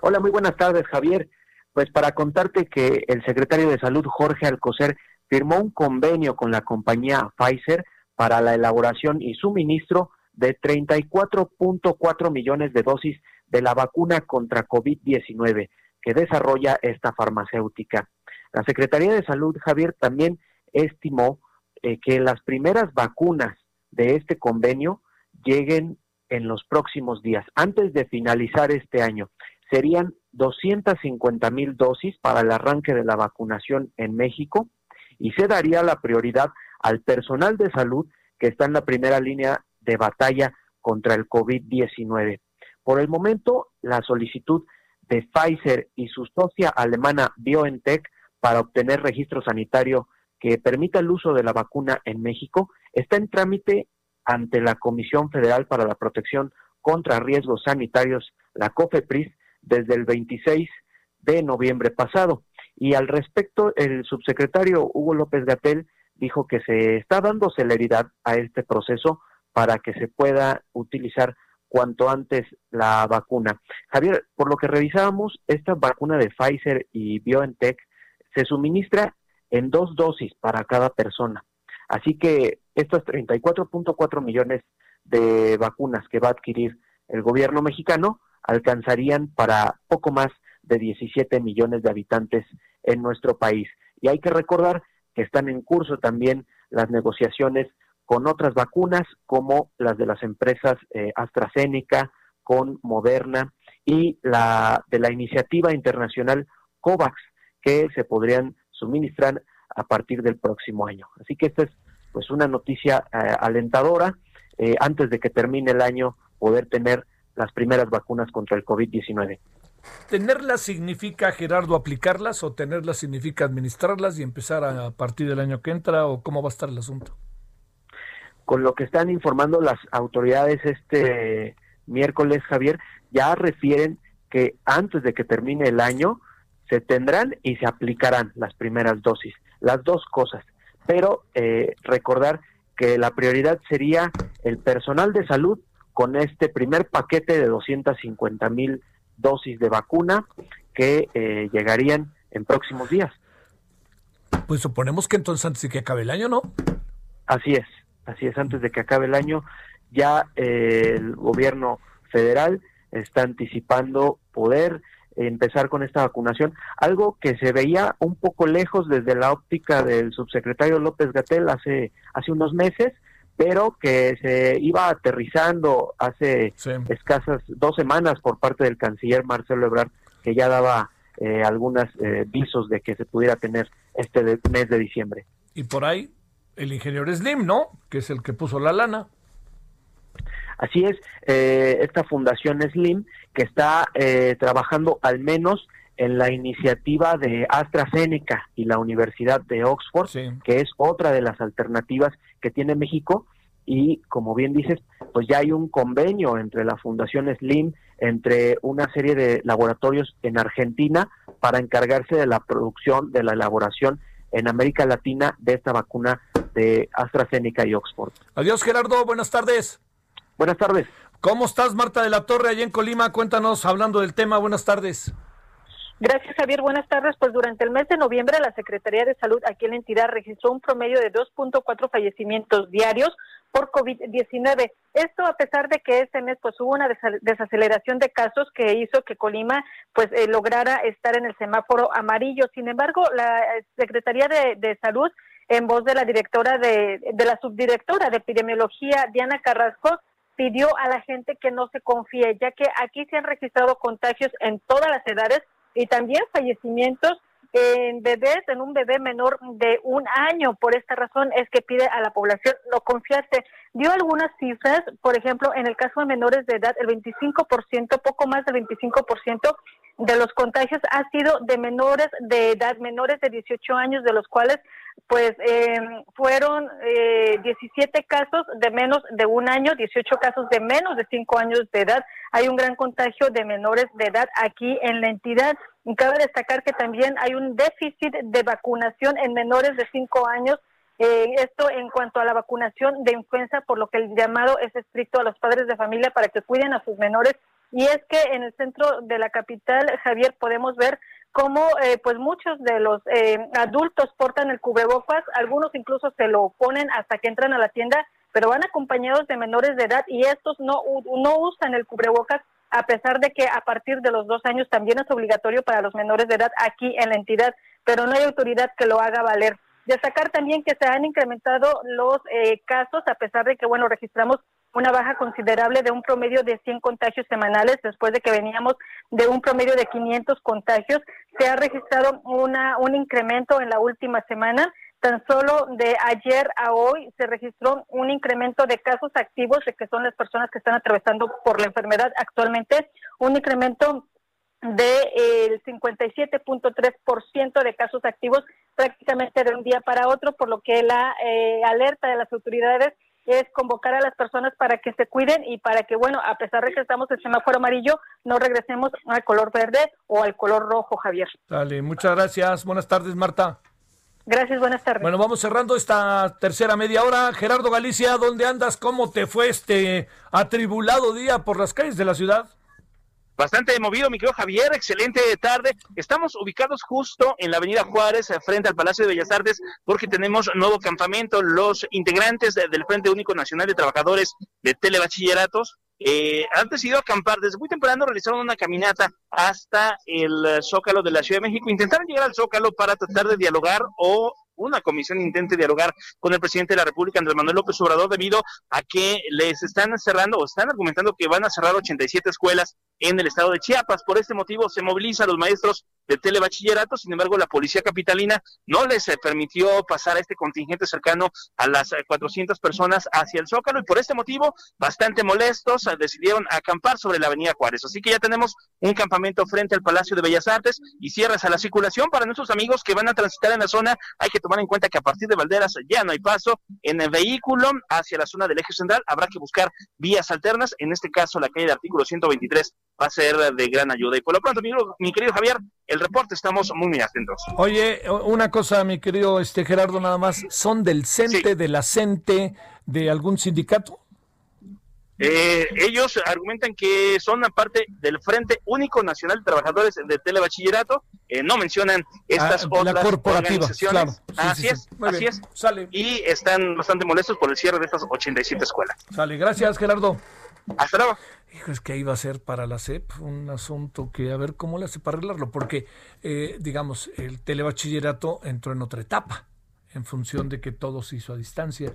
S7: Hola, muy buenas tardes, Javier. Pues para contarte que el secretario de Salud, Jorge Alcocer, firmó un convenio con la compañía Pfizer para la elaboración y suministro de 34.4 millones de dosis de la vacuna contra COVID-19 que desarrolla esta farmacéutica. La Secretaría de Salud, Javier, también estimó eh, que las primeras vacunas de este convenio lleguen en los próximos días, antes de finalizar este año. Serían 250 mil dosis para el arranque de la vacunación en México y se daría la prioridad al personal de salud que está en la primera línea de batalla contra el COVID-19. Por el momento, la solicitud de Pfizer y su socia alemana BioNTech para obtener registro sanitario que permita el uso de la vacuna en México está en trámite ante la Comisión Federal para la Protección contra Riesgos Sanitarios, la COFEPRIS, desde el 26 de noviembre pasado. Y al respecto, el subsecretario Hugo López Gatel dijo que se está dando celeridad a este proceso para que se pueda utilizar cuanto antes la vacuna. Javier, por lo que revisábamos, esta vacuna de Pfizer y BioNTech se suministra en dos dosis para cada persona. Así que estos 34.4 millones de vacunas que va a adquirir el gobierno mexicano alcanzarían para poco más de 17 millones de habitantes en nuestro país. Y hay que recordar que están en curso también las negociaciones con otras vacunas como las de las empresas eh, AstraZeneca, con Moderna y la de la iniciativa internacional COVAX que se podrían suministrar a partir del próximo año. Así que esta es pues una noticia eh, alentadora eh, antes de que termine el año poder tener las primeras vacunas contra el COVID-19.
S1: ¿Tenerlas significa, Gerardo, aplicarlas o tenerlas significa administrarlas y empezar a, partir del año que entra o cómo va a estar el asunto?
S7: Con lo que están informando las autoridades este miércoles, Javier, ya refieren que antes de que termine el año se tendrán y se aplicarán las primeras dosis, las dos cosas. Pero eh, recordar que la prioridad sería el personal de salud con este primer paquete de 250 mil dosis de vacuna que eh, llegarían en próximos días.
S1: Pues suponemos que entonces antes de que acabe el año, ¿no?
S7: Así es, así es, antes de que acabe el año ya eh, el gobierno federal está anticipando poder empezar con esta vacunación, algo que se veía un poco lejos desde la óptica del subsecretario López Gatel hace, hace unos meses, pero que se iba aterrizando hace escasas dos semanas por parte del canciller Marcelo Ebrard, que ya daba eh, algunos eh, visos de que se pudiera tener este mes de diciembre.
S1: Y por ahí el ingeniero Slim, ¿no? Que es el que puso la lana.
S7: Así es, eh, esta fundación Slim que está eh, trabajando al menos en la iniciativa de AstraZeneca y la Universidad de Oxford, que es otra de las alternativas que tiene México. Y como bien dices, pues ya hay un convenio entre la Fundación Slim, entre una serie de laboratorios en Argentina para encargarse de la producción, de la elaboración en América Latina de esta vacuna de AstraZeneca y Oxford.
S1: Adiós Gerardo, buenas tardes.
S7: Buenas tardes.
S1: ¿Cómo estás, Marta de la Torre, allá en Colima? Cuéntanos, hablando del tema. Buenas tardes.
S8: Gracias, Javier. Buenas tardes. Pues durante el mes de noviembre, la Secretaría de Salud aquí en la entidad registró un promedio de 2.4 fallecimientos diarios por COVID-19. Esto a pesar de que este mes pues hubo una desaceleración de casos que hizo que Colima pues eh, lograra estar en el semáforo amarillo. Sin embargo, la eh, Secretaría de, de Salud en voz de la directora de, de la subdirectora de epidemiología, Diana Carrasco, pidió a la gente que no se confíe, ya que aquí se han registrado contagios en todas las edades y también fallecimientos en bebés, en un bebé menor de un año. Por esta razón es que pide a la población no confiarse. Dio algunas cifras, por ejemplo, en el caso de menores de edad, el 25%, poco más del 25% de los contagios ha sido de menores de edad, menores de 18 años, de los cuales pues eh, fueron eh, 17 casos de menos de un año, 18 casos de menos de 5 años de edad. Hay un gran contagio de menores de edad aquí en la entidad. Cabe destacar que también hay un déficit de vacunación en menores de 5 años. Eh, esto en cuanto a la vacunación de influenza, por lo que el llamado es estricto a los padres de familia para que cuiden a sus menores. Y es que en el centro de la capital, Javier, podemos ver cómo eh, pues muchos de los eh, adultos portan el cubrebocas, algunos incluso se lo ponen hasta que entran a la tienda, pero van acompañados de menores de edad y estos no, no usan el cubrebocas a pesar de que a partir de los dos años también es obligatorio para los menores de edad aquí en la entidad, pero no hay autoridad que lo haga valer. Destacar también que se han incrementado los eh, casos, a pesar de que, bueno, registramos una baja considerable de un promedio de 100 contagios semanales después de que veníamos de un promedio de 500 contagios. Se ha registrado una, un incremento en la última semana. Tan solo de ayer a hoy se registró un incremento de casos activos, de que son las personas que están atravesando por la enfermedad actualmente, un incremento del de, 57.3% de casos activos prácticamente de un día para otro, por lo que la eh, alerta de las autoridades es convocar a las personas para que se cuiden y para que, bueno, a pesar de que estamos en semáforo amarillo, no regresemos al color verde o al color rojo, Javier.
S1: Dale, muchas gracias. Buenas tardes, Marta.
S8: Gracias, buenas tardes.
S1: Bueno, vamos cerrando esta tercera media hora. Gerardo Galicia, ¿dónde andas? ¿Cómo te fue este atribulado día por las calles de la ciudad?
S9: Bastante movido, mi querido Javier, excelente tarde. Estamos ubicados justo en la Avenida Juárez, frente al Palacio de Bellas Artes, porque tenemos nuevo campamento. Los integrantes del Frente Único Nacional de Trabajadores de Telebachilleratos eh, han decidido acampar. Desde muy temprano realizaron una caminata hasta el Zócalo de la Ciudad de México. Intentaron llegar al Zócalo para tratar de dialogar o una comisión intente dialogar con el presidente de la República, Andrés Manuel López Obrador, debido a que les están cerrando o están argumentando que van a cerrar 87 escuelas en el estado de Chiapas. Por este motivo se moviliza a los maestros de telebachillerato, sin embargo la policía capitalina no les eh, permitió pasar a este contingente cercano a las 400 eh, personas hacia el Zócalo y por este motivo, bastante molestos, eh, decidieron acampar sobre la avenida Juárez. Así que ya tenemos un campamento frente al Palacio de Bellas Artes y cierres a la circulación para nuestros amigos que van a transitar en la zona. Hay que tomar en cuenta que a partir de Valderas ya no hay paso en el vehículo hacia la zona del eje central. Habrá que buscar vías alternas, en este caso la calle de artículo 123 va a ser de gran ayuda. Y por lo pronto, mi, querido Javier, el reporte estamos muy, muy atentos.
S1: Oye, una cosa, mi querido este Gerardo, nada más, ¿son del CENTE, de la CENTE, de algún sindicato?
S9: Eh, ellos argumentan que son parte del Frente Único Nacional de Trabajadores de Telebachillerato. Eh, no mencionan estas ah, otras organizaciones. así es, así es. Sale. Y están bastante molestos por el cierre de estas 87 escuelas.
S1: Sale, gracias Gerardo.
S9: Hasta luego.
S1: Hijo, es que iba a ser para la CEP un asunto que a ver cómo le hace para arreglarlo, porque, eh, digamos, el telebachillerato entró en otra etapa en función de que todo se hizo a distancia.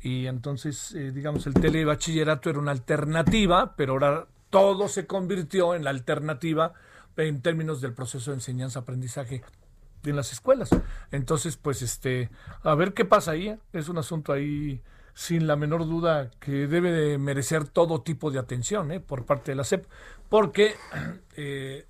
S1: Y entonces, eh, digamos, el telebachillerato era una alternativa, pero ahora todo se convirtió en la alternativa en términos del proceso de enseñanza-aprendizaje en las escuelas. Entonces, pues, este, a ver qué pasa ahí. ¿eh? Es un asunto ahí sin la menor duda que debe de merecer todo tipo de atención ¿eh? por parte de la SEP, porque eh,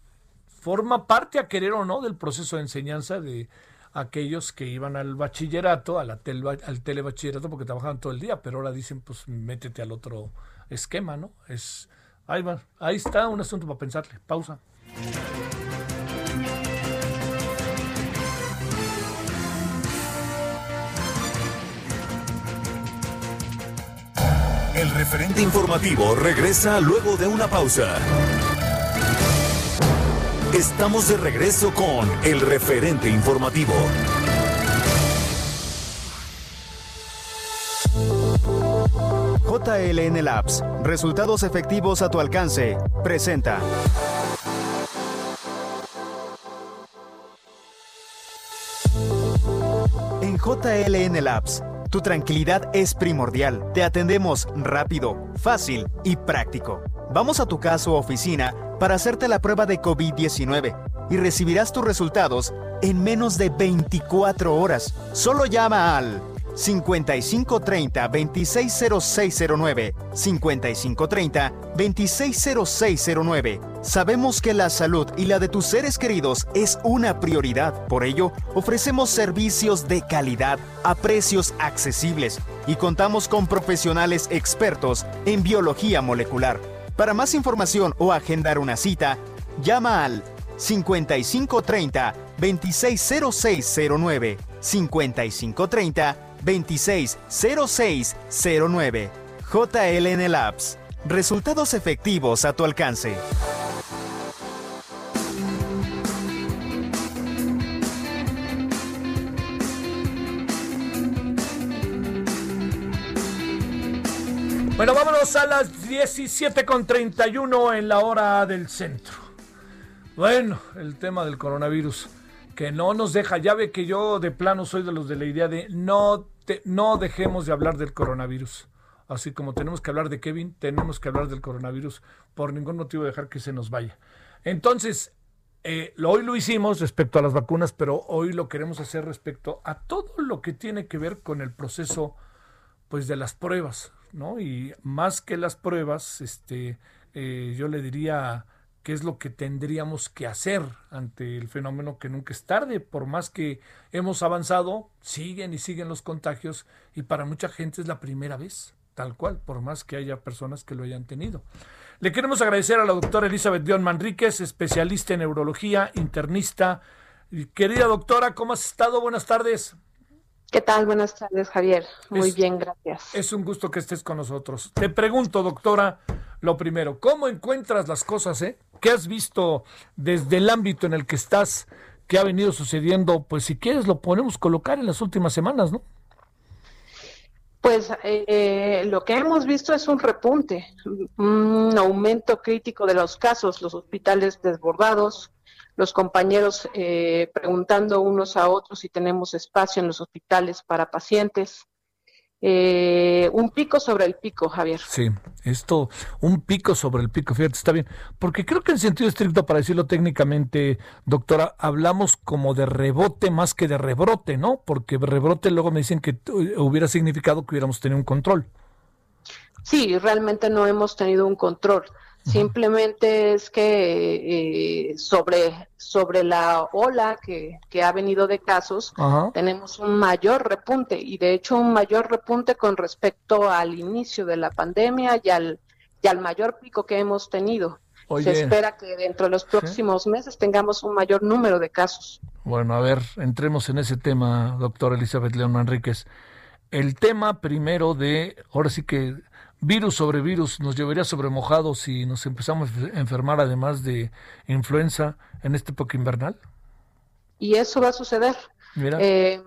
S1: forma parte a querer o no del proceso de enseñanza de aquellos que iban al bachillerato, a la al telebachillerato, porque trabajaban todo el día, pero ahora dicen, pues métete al otro esquema, ¿no? Es, ahí va, ahí está un asunto para pensarle. Pausa.
S3: El referente informativo regresa luego de una pausa. Estamos de regreso con el referente informativo.
S10: JLN Labs, resultados efectivos a tu alcance, presenta. En JLN Labs tu tranquilidad es primordial. Te atendemos rápido, fácil y práctico. Vamos a tu casa o oficina para hacerte la prueba de COVID-19 y recibirás tus resultados en menos de 24 horas. Solo llama al 5530 260609 5530 260609. Sabemos que la salud y la de tus seres queridos es una prioridad. Por ello, ofrecemos servicios de calidad a precios accesibles y contamos con profesionales expertos en biología molecular. Para más información o agendar una cita, llama al 5530 260609 5530 260609. JLN Labs. Resultados efectivos a tu alcance.
S1: A las 17.31 en la hora del centro. Bueno, el tema del coronavirus que no nos deja. Ya ve que yo de plano soy de los de la idea de no, no dejemos de hablar del coronavirus. Así como tenemos que hablar de Kevin, tenemos que hablar del coronavirus. Por ningún motivo dejar que se nos vaya. Entonces, eh, hoy lo hicimos respecto a las vacunas, pero hoy lo queremos hacer respecto a todo lo que tiene que ver con el proceso pues de las pruebas, Y más que las pruebas, este, eh, yo le diría qué es lo que tendríamos que hacer ante el fenómeno que nunca es tarde, por más que hemos avanzado, siguen y siguen los contagios y para mucha gente es la primera vez, tal cual, por más que haya personas que lo hayan tenido. Le queremos agradecer a la doctora Elizabeth Dion Manríquez, especialista en neurología, internista. Querida doctora, ¿cómo has estado? Buenas tardes.
S11: ¿Qué tal? Buenas tardes, Javier. Muy bien, gracias.
S1: Es un gusto que estés con nosotros. Te pregunto, doctora, lo primero, ¿cómo encuentras las cosas, eh? ¿Qué has visto desde el ámbito en el que estás, que ha venido sucediendo? Pues si quieres lo podemos colocar en las últimas semanas, ¿no?
S11: Pues eh, lo que hemos visto es un repunte, un aumento crítico de los casos, los hospitales desbordados, los compañeros eh, preguntando unos a otros si tenemos espacio en los hospitales para pacientes. Eh, un pico sobre el pico, Javier.
S1: Sí, esto, un pico sobre el pico, fíjate, está bien. Porque creo que en sentido estricto, para decirlo técnicamente, doctora, hablamos como de rebote más que de rebrote, ¿no? Porque rebrote luego me dicen que hubiera significado que hubiéramos tenido un control.
S11: Sí, realmente no hemos tenido un control. Simplemente es que eh, sobre, sobre la ola que, ha venido de casos, tenemos un mayor repunte y de hecho un mayor repunte con respecto al inicio de la pandemia y al, y al mayor pico que hemos tenido. Se espera que dentro de los próximos meses tengamos un mayor número de casos.
S1: Bueno, a ver, entremos en ese tema, doctora Elizabeth León Manríquez. El tema primero de, ahora sí que virus sobre virus nos llevaría sobre mojados si nos empezamos a enfermar además de influenza en esta época invernal?
S11: Y eso va a suceder. Eh,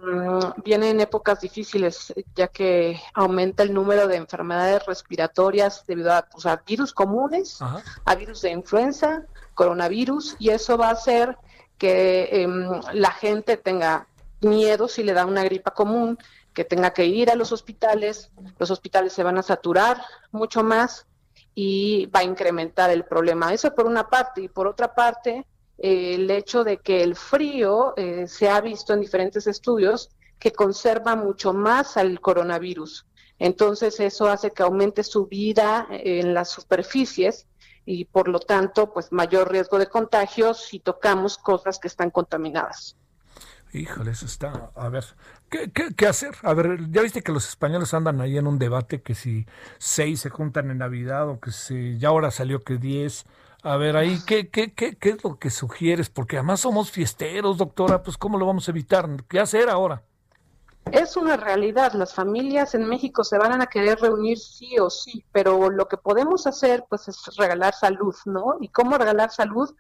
S11: vienen épocas difíciles ya que aumenta el número de enfermedades respiratorias debido a, pues, virus comunes, a virus de influenza, coronavirus, y eso va a hacer que em, la gente tenga miedo si le da una gripa común que tenga que ir a los hospitales, los hospitales se van a saturar mucho más y va a incrementar el problema. Eso por una parte. Y por otra parte, eh, el hecho de que el frío eh, se ha visto en diferentes estudios que conserva mucho más al coronavirus. Entonces eso hace que aumente su vida en las superficies y por lo tanto, pues mayor riesgo de contagios si tocamos cosas que están contaminadas.
S1: Híjole, eso está. A ver, ¿qué, qué, hacer? A ver, ya viste que los españoles andan ahí en un debate que si seis se juntan en Navidad o que si ya ahora salió que diez. A ver, ahí, ¿qué, qué, qué, qué es lo que sugieres? Porque además somos fiesteros, doctora, pues ¿cómo lo vamos a evitar? ¿Qué hacer ahora?
S11: Es una realidad, las familias en México se van a querer reunir sí o sí, pero lo que podemos hacer pues es regalar salud, ¿no? ¿Y cómo regalar salud?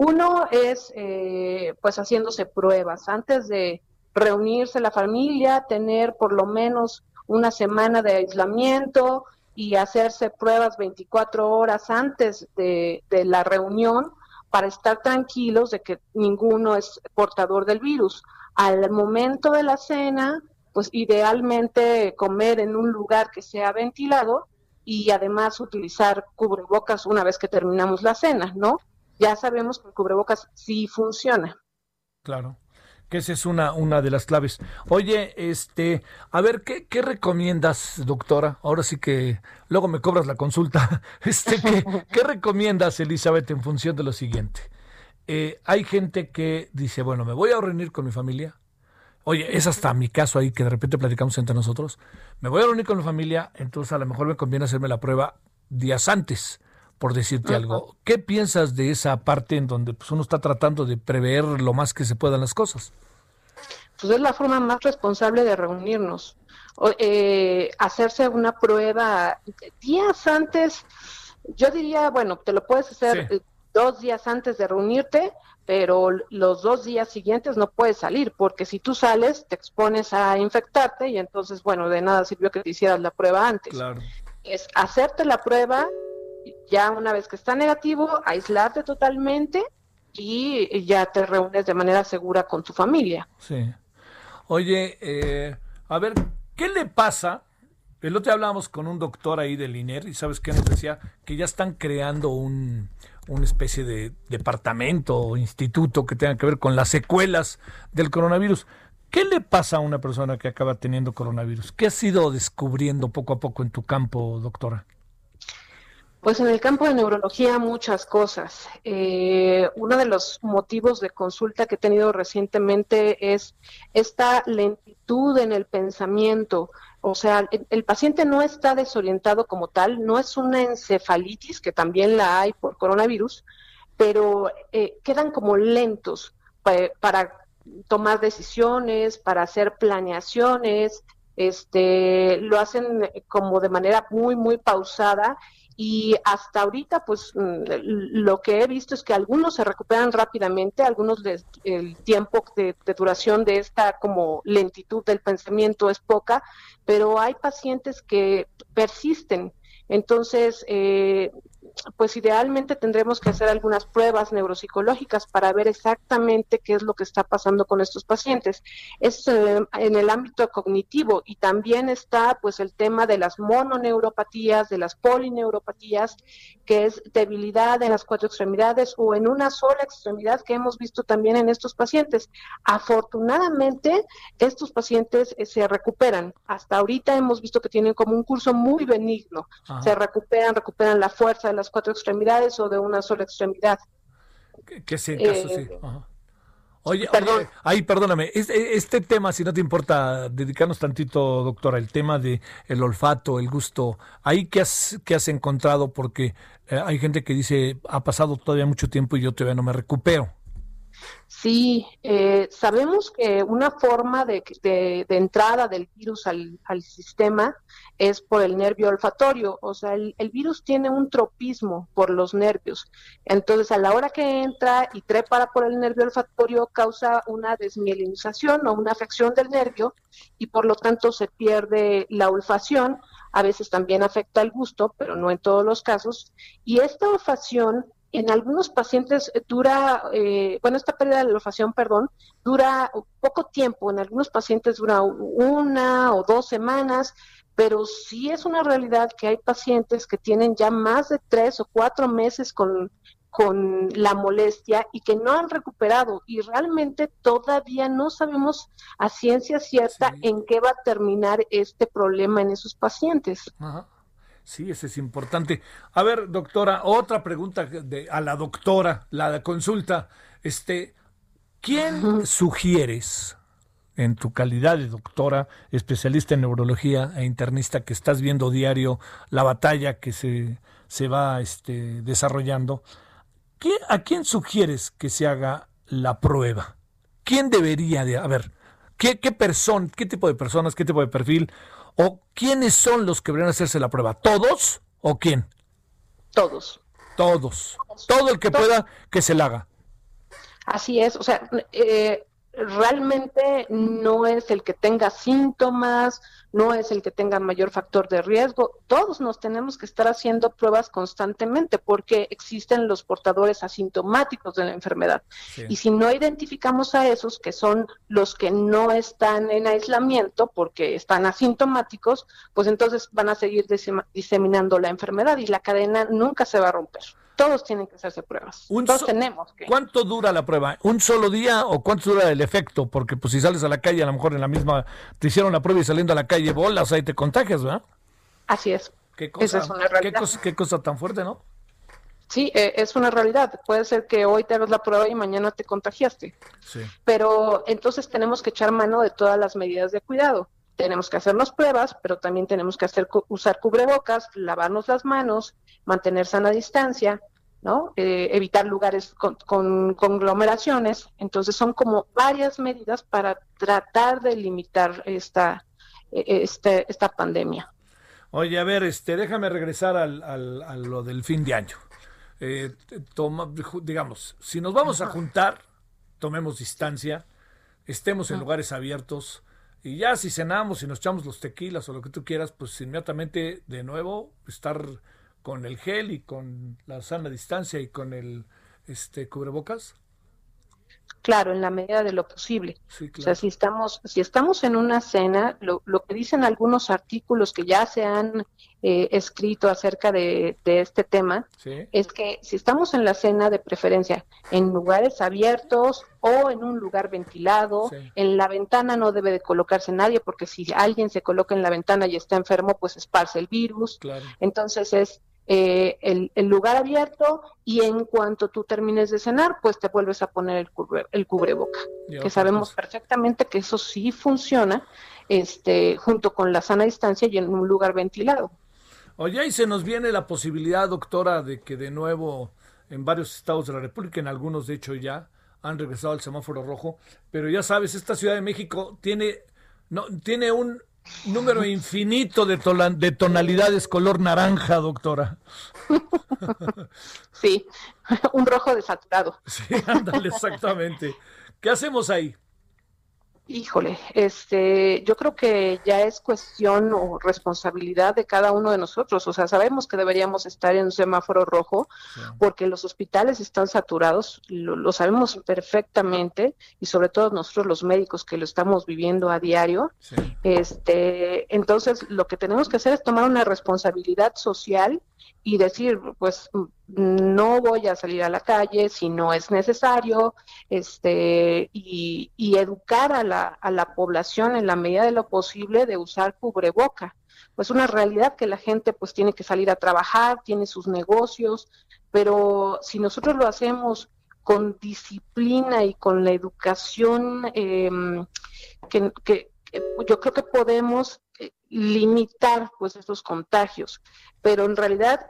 S11: Uno es eh, pues haciéndose pruebas. Antes de reunirse la familia, tener por lo menos una semana de aislamiento y hacerse pruebas 24 horas antes de, de la reunión para estar tranquilos de que ninguno es portador del virus. Al momento de la cena, pues idealmente comer en un lugar que sea ventilado y además utilizar cubrebocas una vez que terminamos la cena, ¿no? Ya sabemos que el cubrebocas sí funciona.
S1: Claro que esa es una, una de las claves. Oye, este, a ver, ¿qué, ¿qué, recomiendas, doctora? Ahora sí que luego me cobras la consulta. Este, ¿qué, recomiendas, Elizabeth, en función de lo siguiente? Eh, hay gente que dice, bueno, me voy a reunir con mi familia. Oye, es hasta mi caso ahí que de repente platicamos entre nosotros. Me voy a reunir con mi familia, entonces a lo mejor me conviene hacerme la prueba días antes por decirte algo. ¿Qué piensas de esa parte en donde pues, uno está tratando de prever lo más que se puedan las cosas?
S11: Pues es la forma más responsable de reunirnos. eh, hacerse una prueba días antes, yo diría, bueno, te lo puedes hacer eh, dos días antes de reunirte, pero los dos días siguientes no puedes salir, porque si tú sales te expones a infectarte y entonces, bueno, de nada sirvió que te hicieras la prueba antes.
S1: Claro.
S11: Es hacerte la prueba ya una vez que está negativo, aislarte totalmente y ya te reúnes de manera segura con tu familia.
S1: Sí. Oye, eh, a ver, ¿qué le pasa? El otro día hablábamos con un doctor ahí del INER y sabes qué nos decía que ya están creando un, una especie de departamento o instituto que tenga que ver con las secuelas del coronavirus. ¿Qué le pasa a una persona que acaba teniendo coronavirus? ¿Qué has ido descubriendo poco a poco en tu campo, doctora?
S11: Pues en el campo de neurología muchas cosas. Eh, uno de los motivos de consulta que he tenido recientemente es esta lentitud en el pensamiento. O sea, el, paciente no está desorientado como tal, no es una encefalitis, que también la hay por coronavirus, pero eh, quedan como lentos para tomar decisiones, para hacer planeaciones, este, lo hacen como de manera muy, muy pausada y hasta ahorita pues mm, lo que he visto es que algunos se recuperan rápidamente, algunos el tiempo de, duración de esta como lentitud del pensamiento es poca, pero hay pacientes que persisten. Entonces, eh, pues idealmente tendremos que hacer algunas pruebas neuropsicológicas para ver exactamente qué es lo que está pasando con estos pacientes. Es eh, en el ámbito cognitivo y también está pues el tema de las mononeuropatías, de las polineuropatías, que es debilidad en las cuatro extremidades o en una sola extremidad que hemos visto también en estos pacientes. Afortunadamente, estos pacientes eh, se recuperan. Hasta ahorita hemos visto que tienen como un curso muy benigno. Se recuperan, recuperan la fuerza de las cuatro extremidades o de una sola extremidad.
S1: Que es en caso, sí. Eh, oye, oye, ahí perdóname, este, este, tema, si no te importa dedicarnos tantito, doctora, el tema de el olfato, el gusto, ahí qué has, qué has encontrado, porque eh, hay gente que dice, ha pasado todavía mucho tiempo y yo todavía no me recupero.
S11: Sí, eh, sabemos que una forma de, entrada del virus al, sistema es por el nervio olfatorio, o sea, el, virus tiene un tropismo por los nervios. Entonces, a la hora que entra y trepa por el nervio olfatorio, causa una desmielinización o una afección del nervio y por lo tanto se pierde la olfacción. A veces también afecta el gusto, pero no en todos los casos. Y esta olfacción en algunos pacientes dura, eh, bueno, esta pérdida de la olfacción, perdón, dura poco tiempo, en algunos pacientes dura una o dos semanas, pero sí es una realidad que hay pacientes que tienen ya más de tres o cuatro meses con, con la molestia y que no han recuperado y realmente todavía no sabemos a ciencia cierta en qué va a terminar este problema en esos pacientes. Ajá.
S1: Sí, eso es importante. A ver, doctora, otra pregunta de, a la doctora, la consulta. Este, ¿Quién sugieres en tu calidad de doctora, especialista en neurología e internista, que estás viendo diario la batalla que se, se va este, desarrollando? ¿A quién sugieres que se haga la prueba? ¿Quién debería de, a ver, qué, qué persona, qué tipo de personas, qué tipo de perfil ¿O quiénes son los que deberían hacerse la prueba? ¿Todos o quién?
S11: Todos.
S1: Todos. Todo el que pueda que se la haga.
S11: Así es, o sea, eh, realmente no es el que tenga síntomas, no es el que tenga mayor factor de riesgo. Todos nos tenemos que estar haciendo pruebas constantemente porque existen los portadores asintomáticos de la enfermedad. Y si no identificamos a esos, que son los que no están en aislamiento porque están asintomáticos, pues entonces van a seguir diseminando la enfermedad y la cadena nunca se va a romper todos tienen que hacerse pruebas. todos tenemos que.
S1: ¿Cuánto dura la prueba? ¿Un solo día o cuánto dura el efecto? Porque pues si sales a la calle, a lo mejor en la misma, te hicieron la prueba y saliendo a la calle bolas, ahí te contagias, ¿verdad?
S11: Así es.
S1: ¿Qué cosa, es una realidad. Qué cosa, tan fuerte, ¿no?
S11: Sí, eh, es una realidad. Puede ser que hoy te hagas la prueba y mañana te contagiaste. Sí. Pero entonces tenemos que echar mano de todas las medidas de cuidado tenemos que hacernos pruebas, pero también tenemos que hacer usar cubrebocas, lavarnos las manos, mantener sana distancia, ¿no? Eh, evitar lugares con, conglomeraciones. Entonces son como varias medidas para tratar de limitar esta, e, este, esta pandemia.
S1: Oye, a ver, este, déjame regresar al, al, a lo del fin de año. Eh, toma, digamos, si nos vamos a juntar, tomemos distancia, estemos en lugares abiertos, y ya si cenamos y nos echamos los tequilas o lo que tú quieras, pues inmediatamente de nuevo estar con el gel y con la sana distancia y con el este cubrebocas.
S11: Claro, en la medida de lo posible. O sea, si estamos, si estamos en una cena, lo, lo que dicen algunos artículos que ya se han eh, escrito acerca de, este tema, es que si estamos en la cena, de preferencia en lugares abiertos o en un lugar ventilado, en la ventana no debe de colocarse nadie, porque si alguien se coloca en la ventana y está enfermo, pues esparce el virus. Entonces es eh, el, lugar abierto y en cuanto tú termines de cenar, pues te vuelves a poner el, cubre, el cubreboca, que sabemos perfectamente que eso sí funciona este, junto con la sana distancia y en un lugar ventilado.
S1: Oye, y se nos viene la posibilidad, doctora, de que de nuevo en varios estados de la República, en algunos de hecho ya, han regresado al semáforo rojo, pero ya sabes, esta Ciudad de México tiene, no, tiene un número infinito de, de tonalidades color naranja, doctora.
S11: Sí, un rojo desaturado.
S1: Sí, ándale, exactamente. ¿Qué hacemos ahí?
S11: Híjole, este, yo creo que ya es cuestión o responsabilidad de cada uno de nosotros. O sea, sabemos que deberíamos estar en un semáforo rojo porque los hospitales están saturados, lo, sabemos perfectamente y sobre todo nosotros los médicos que lo estamos viviendo a diario. Este, entonces, lo que tenemos que hacer es tomar una responsabilidad social y decir, pues no voy a salir a la calle si no es necesario, este, y, educar a la, a la población en la medida de lo posible de usar cubreboca. Pues una realidad que la gente pues tiene que salir a trabajar, tiene sus negocios, pero si nosotros lo hacemos con disciplina y con la educación em, que, que, yo creo que podemos limitar pues estos contagios, pero en realidad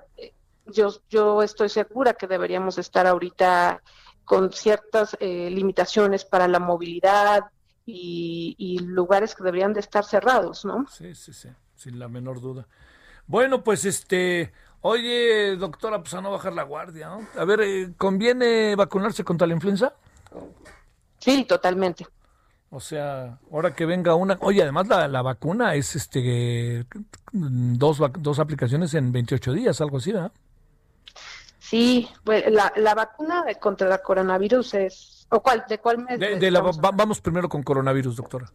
S11: yo, yo estoy segura que deberíamos estar ahorita con ciertas eh, limitaciones para la movilidad y, lugares que deberían de estar cerrados, ¿no?
S1: Sí, sí, sí, sin la menor duda. Bueno, pues este, oye, doctora, pues a no bajar la guardia, ¿no? A ver, eh, ¿conviene vacunarse contra la influenza?
S11: Sí, totalmente.
S1: O sea, ahora que venga una, oye, además la, la vacuna es este dos, dos aplicaciones en 28 días, algo así, ¿verdad?
S11: Sí, pues la, la vacuna contra el coronavirus es, ¿o cuál? ¿De cuál mes?
S1: vamos primero con coronavirus, doctora.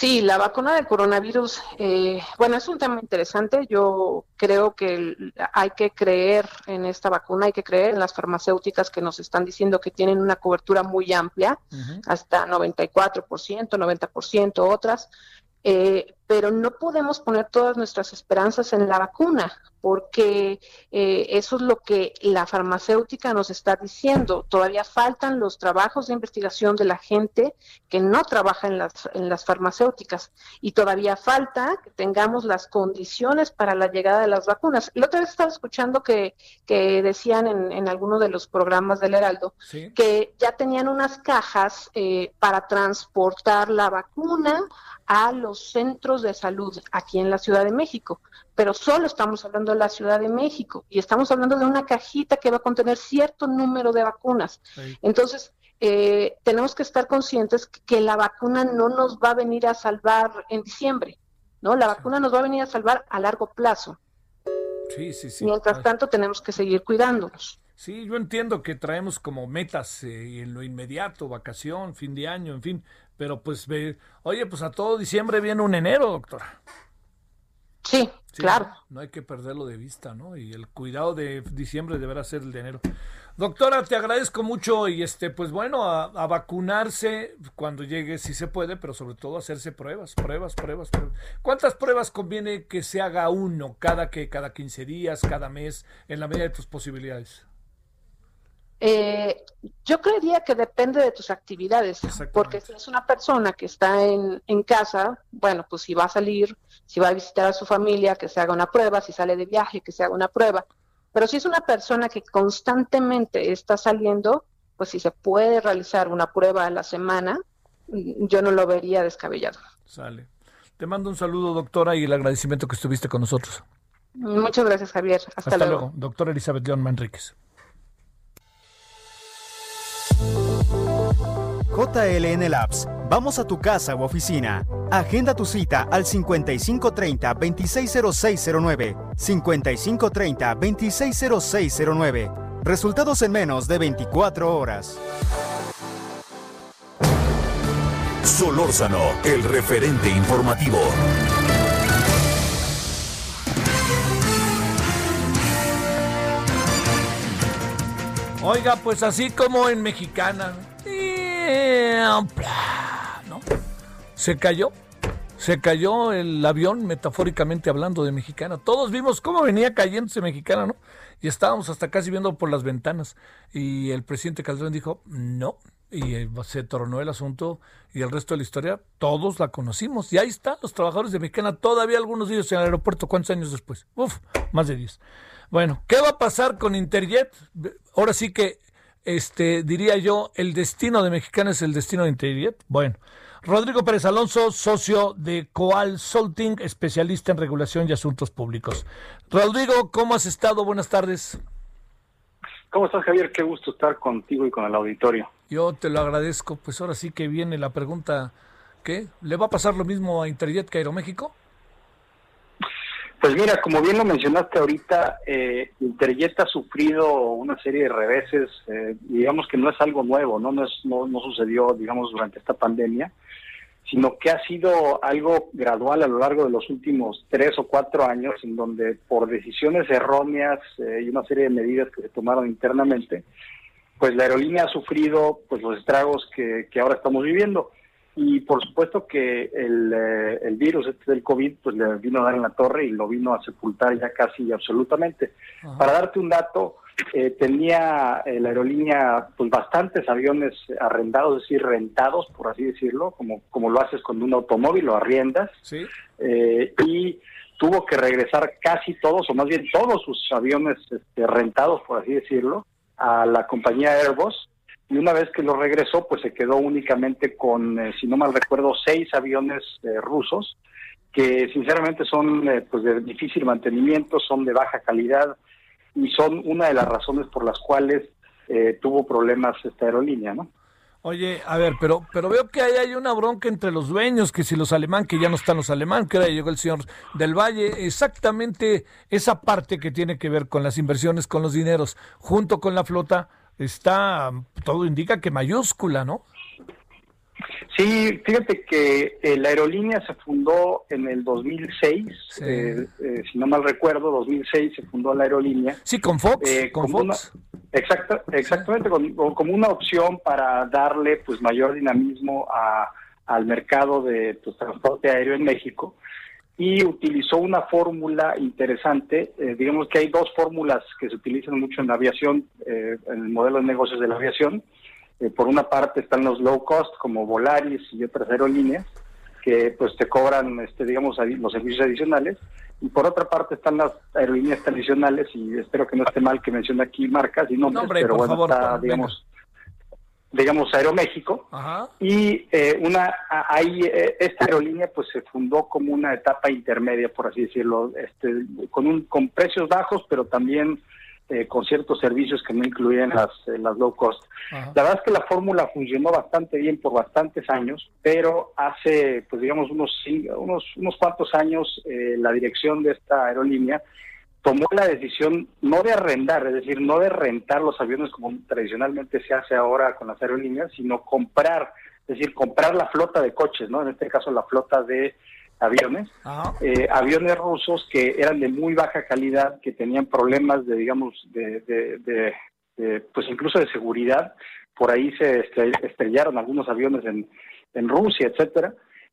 S11: Sí, la vacuna del coronavirus, eh, bueno, es un tema interesante. Yo creo que hay que creer en esta vacuna, hay que creer en las farmacéuticas que nos están diciendo que tienen una cobertura muy amplia, hasta 94%, 90%, otras. Eh, pero no podemos poner todas nuestras esperanzas en la vacuna, porque eh, eso es lo que la farmacéutica nos está diciendo. Todavía faltan los trabajos de investigación de la gente que no trabaja en las, en las farmacéuticas y todavía falta que tengamos las condiciones para la llegada de las vacunas. La otra vez estaba escuchando que, que decían en, en alguno de los programas del Heraldo que ya tenían unas cajas eh, para transportar la vacuna a los centros de salud aquí en la Ciudad de México, pero solo estamos hablando de la Ciudad de México y estamos hablando de una cajita que va a contener cierto número de vacunas. Entonces, eh, tenemos que estar conscientes que la vacuna no nos va a venir a salvar en diciembre, ¿no? La vacuna nos va a venir a salvar a largo plazo.
S1: Sí, sí, sí.
S11: Mientras tanto, tenemos que seguir cuidándonos.
S1: Sí, yo entiendo que traemos como metas eh, en lo inmediato, vacación, fin de año, en fin, pero pues, ve, oye, pues a todo diciembre viene un enero, doctora.
S11: Sí, claro.
S1: No, hay que perderlo de vista, ¿no? Y el cuidado de diciembre deberá ser el de enero. Doctora, te agradezco mucho y este, pues bueno, a, vacunarse cuando llegue si se puede, pero sobre todo hacerse pruebas, pruebas, pruebas, pruebas. ¿Cuántas pruebas conviene que se haga uno cada que cada 15 días, cada mes, en la medida de tus posibilidades?
S11: Eh, yo creería que depende de tus actividades, porque si es una persona que está en, en, casa, bueno, pues si va a salir, si va a visitar a su familia, que se haga una prueba, si sale de viaje, que se haga una prueba. Pero si es una persona que constantemente está saliendo, pues si se puede realizar una prueba a la semana, yo no lo vería descabellado.
S1: Sale. Te mando un saludo, doctora, y el agradecimiento que estuviste con nosotros.
S11: Muchas gracias, Javier. Hasta, luego. luego.
S1: Doctora Elizabeth León Manríquez.
S10: JLN Labs. Vamos a tu casa u oficina. Agenda tu cita al 5530-260609. 5530-260609. Resultados en menos de 24 horas.
S3: Solórzano, el referente informativo.
S1: Oiga, pues así como en Mexicana. ¿no? Se cayó. Se cayó el avión, metafóricamente hablando de Mexicana. Todos vimos cómo venía cayéndose Mexicana, ¿no? Y estábamos hasta casi viendo por las ventanas. Y el presidente Calderón dijo, no. Y eh, se tornó el asunto y el resto de la historia, todos la conocimos. Y ahí están los trabajadores de Mexicana, todavía algunos de ellos en el aeropuerto. ¿Cuántos años después? Uf, más de 10. Bueno, ¿qué va a pasar con Interjet? Ahora sí que este, diría yo, el destino de Mexicana es el destino de Interjet. Bueno, Rodrigo Pérez Alonso, socio de Coal Solting, especialista en regulación y asuntos públicos. Rodrigo, ¿cómo has estado? Buenas tardes.
S12: ¿Cómo estás, Javier? Qué gusto estar contigo y con el auditorio.
S1: Yo te lo agradezco. Pues ahora sí que viene la pregunta, ¿qué? ¿Le va a pasar lo mismo a Interjet que a Aeroméxico?
S12: Pues mira, como bien lo mencionaste ahorita, eh, Interjet ha sufrido una serie de reveses, eh, digamos que no es algo nuevo, ¿no? No, es, no, no sucedió, digamos, durante esta pandemia, sino que ha sido algo gradual a lo largo de los últimos tres o cuatro años, en donde por decisiones erróneas eh, y una serie de medidas que se tomaron internamente, pues la aerolínea ha sufrido pues los estragos que, que ahora estamos viviendo. Y por supuesto que el, eh, el virus este del COVID pues le vino a dar en la torre y lo vino a sepultar ya casi absolutamente. Para darte un dato, eh, tenía eh, la aerolínea pues bastantes aviones arrendados, es decir, rentados, por así decirlo, como, como lo haces con un automóvil, lo arriendas.
S1: Sí.
S12: y tuvo que regresar casi todos, o más bien todos sus aviones este, rentados, por así decirlo, a la compañía Airbus y una vez que lo regresó, pues se quedó únicamente con, eh, si no mal recuerdo, seis aviones eh, rusos, que sinceramente son eh, pues de difícil mantenimiento, son de baja calidad y son una de las razones por las cuales tuvo problemas esta aerolínea, ¿no?
S1: Oye, a ver, pero pero veo que ahí hay una bronca entre los dueños, que si los alemán, que ya no están los alemán, que ahora llegó el señor del Valle, exactamente esa parte que tiene que ver con las inversiones, con los dineros, junto con la flota, está, todo indica que mayúscula, ¿no?
S12: Sí, fíjate que eh, la aerolínea se fundó en el 2006, eh, eh, si no mal recuerdo, 2006 se fundó la aerolínea.
S1: Sí, con Fox. con Fox.
S12: exacta, exactamente, como una opción para darle pues mayor dinamismo a, al mercado de pues, transporte aéreo en México y utilizó una fórmula interesante. Eh, digamos que hay dos fórmulas que se utilizan mucho en la aviación, eh, en el modelo de negocios de la aviación. Eh, por una parte están los low cost, como Volaris y otras aerolíneas, que pues te cobran, este, digamos, los servicios adicionales. Y por otra parte están las aerolíneas tradicionales, y espero que no esté mal que mencione aquí marcas y nombres, pero bueno, está, digamos, digamos Aeroméxico. Y eh, una ahí eh, esta aerolínea pues se fundó como una etapa intermedia por así decirlo este con un con precios bajos pero también eh, con ciertos servicios que no incluían las las low cost. La verdad es que la fórmula funcionó bastante bien por bastantes años pero hace pues digamos unos unos unos cuantos años la dirección de esta aerolínea tomó la decisión no de arrendar, es decir, no de rentar los aviones como tradicionalmente se hace ahora con las aerolíneas, sino comprar, es decir, comprar la flota de coches, ¿no? En este caso la flota de aviones, eh, aviones rusos que eran de muy baja calidad, que tenían problemas de, digamos, de, de, pues incluso de seguridad. Por ahí se estrellaron algunos aviones en, en Rusia, etcétera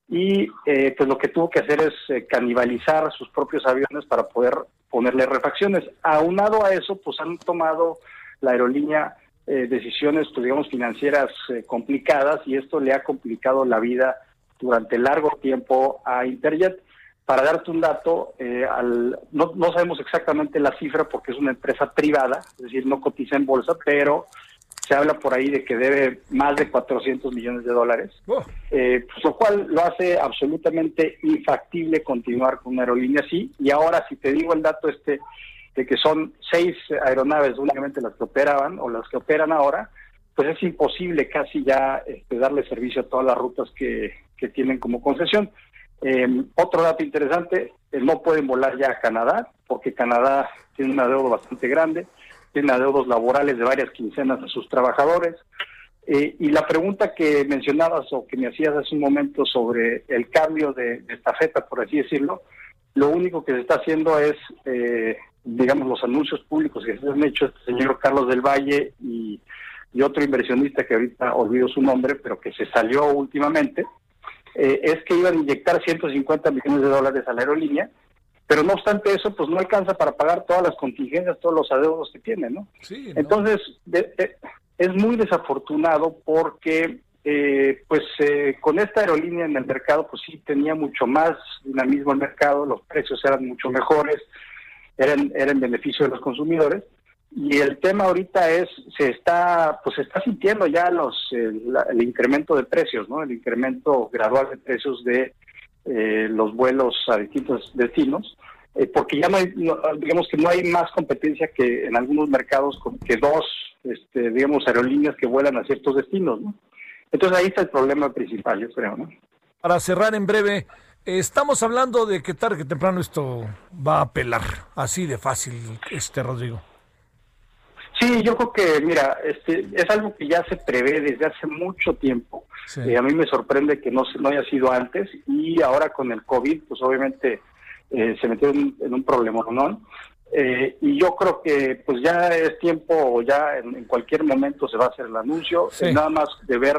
S12: y eh, pues lo que tuvo que hacer es eh, canibalizar sus propios aviones para poder ponerle refacciones. Aunado a eso, pues han tomado la aerolínea eh, decisiones, pues digamos, financieras complicadas y esto le ha complicado la vida durante largo tiempo a Interjet. Para darte un dato, al, no, no sabemos exactamente la cifra porque es una empresa privada, es decir, no cotiza en bolsa, pero se habla por ahí de que debe más de 400 millones de dólares, oh. eh, pues, lo cual lo hace absolutamente infactible continuar con una aerolínea así. Y ahora, si te digo el dato este de que son seis aeronaves únicamente las que operaban o las que operan ahora, pues es imposible casi ya este, darle servicio a todas las rutas que, que tienen como concesión. Em, otro dato interesante, eh, no pueden volar ya a Canadá, porque Canadá tiene una deuda bastante grande tiene adeudos laborales de varias quincenas a sus trabajadores. Eh, y la pregunta que mencionabas o que me hacías hace un momento sobre el cambio de, estafeta, por así decirlo, lo único que se está haciendo es, eh, digamos, los anuncios públicos que se han hecho este señor Carlos del Valle y, otro inversionista que ahorita olvido su nombre, pero que se salió últimamente, eh, es que iban a inyectar 150 millones de dólares a la aerolínea pero no obstante eso, pues no alcanza para pagar todas las contingencias, todos los adeudos que tiene, ¿no?
S1: Sí,
S12: Entonces, es muy desafortunado porque, eh, pues, eh, con esta aerolínea en el mercado, pues sí tenía mucho más dinamismo el mercado, los precios eran mucho mejores, eran, eran en beneficio de los consumidores, y el tema ahorita es, se está, pues se está sintiendo ya los, el incremento de precios, ¿no? El incremento gradual de precios de eh, los vuelos a distintos destinos, eh, porque ya no hay, digamos que no hay más competencia que en algunos mercados que dos, este, digamos, aerolíneas que vuelan a ciertos destinos, ¿no? Entonces ahí está el problema principal, yo creo, ¿no?
S1: Para cerrar en breve, estamos hablando de que tarde que temprano esto va a pelar, así de fácil, este Rodrigo.
S12: Sí, yo creo que, mira, este, es algo que ya se prevé desde hace mucho tiempo. y eh, a mí me sorprende que no, no haya sido antes y ahora con el COVID, pues obviamente eh, se metió en, un problema, ¿no? Eh, y yo creo que pues ya es tiempo, ya en, cualquier momento se va a hacer el anuncio, nada más de ver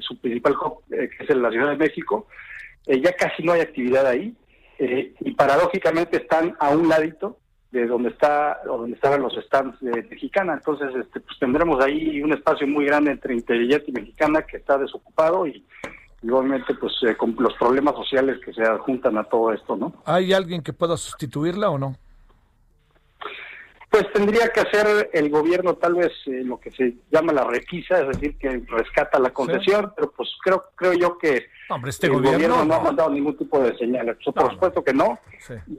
S12: su principal hub, que es en la Ciudad de México, ya casi no hay actividad ahí. Y paradójicamente están a un ladito de donde está donde estaban los stands de Mexicana. Entonces, este, pues tendremos ahí un espacio muy grande entre Interjet y Mexicana que está desocupado y, obviamente pues eh, con los problemas sociales que se adjuntan a todo esto, ¿no?
S1: ¿Hay alguien que pueda sustituirla o no?
S12: Pues tendría que hacer el gobierno tal vez eh, lo que se llama la requisa, es decir, que rescata la concesión, pero pues creo creo yo que
S1: este
S12: el
S1: gobierno,
S12: no, ha mandado ningún tipo de señal. por supuesto que no.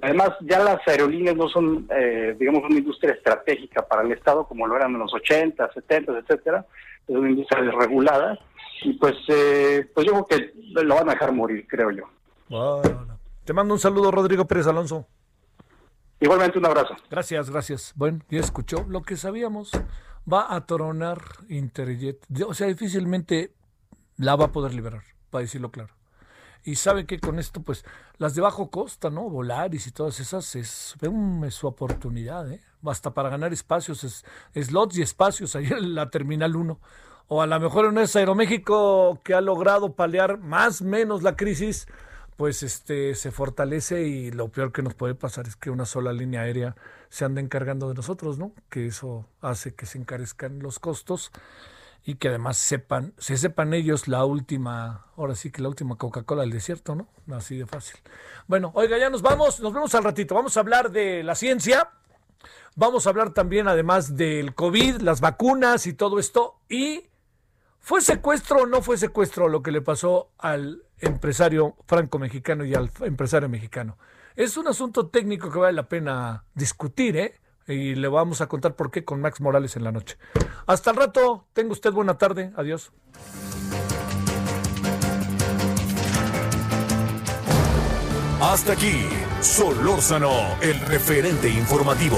S12: Además, ya las aerolíneas no son, eh, digamos, una industria estratégica para el Estado como lo eran en los 80, 70, etcétera. Es una industria desregulada y pues, eh, pues yo creo que lo van a dejar morir, creo yo.
S1: Te mando un saludo, Rodrigo Pérez Alonso.
S12: Igualmente un abrazo.
S1: Gracias, gracias. Bueno, ya escuchó lo que sabíamos. Va a tronar Interjet. O sea, difícilmente la va a poder liberar, para decirlo claro. Y sabe que con esto, pues, las de bajo costa, ¿no? Volaris y todas esas, es, es su oportunidad, ¿eh? Basta para ganar espacios, es, slots y espacios ahí en la Terminal 1. O a lo mejor en ese Aeroméxico que ha logrado paliar más menos la crisis, pues este se fortalece y lo peor que nos puede pasar es que una sola línea aérea se ande encargando de nosotros, ¿no? Que eso hace que se encarezcan los costos y que además sepan, se sepan ellos la última, ahora sí que la última Coca-Cola del desierto, ¿no? Así de fácil. Bueno, oiga, ya nos vamos, nos vemos al ratito. Vamos a hablar de la ciencia. Vamos a hablar también además del COVID, las vacunas y todo esto y ¿Fue secuestro o no fue secuestro lo que le pasó al empresario franco-mexicano y al empresario mexicano? Es un asunto técnico que vale la pena discutir, ¿eh? Y le vamos a contar por qué con Max Morales en la noche. Hasta el rato, tenga usted buena tarde. Adiós.
S3: Hasta aquí, Solórzano, el referente informativo.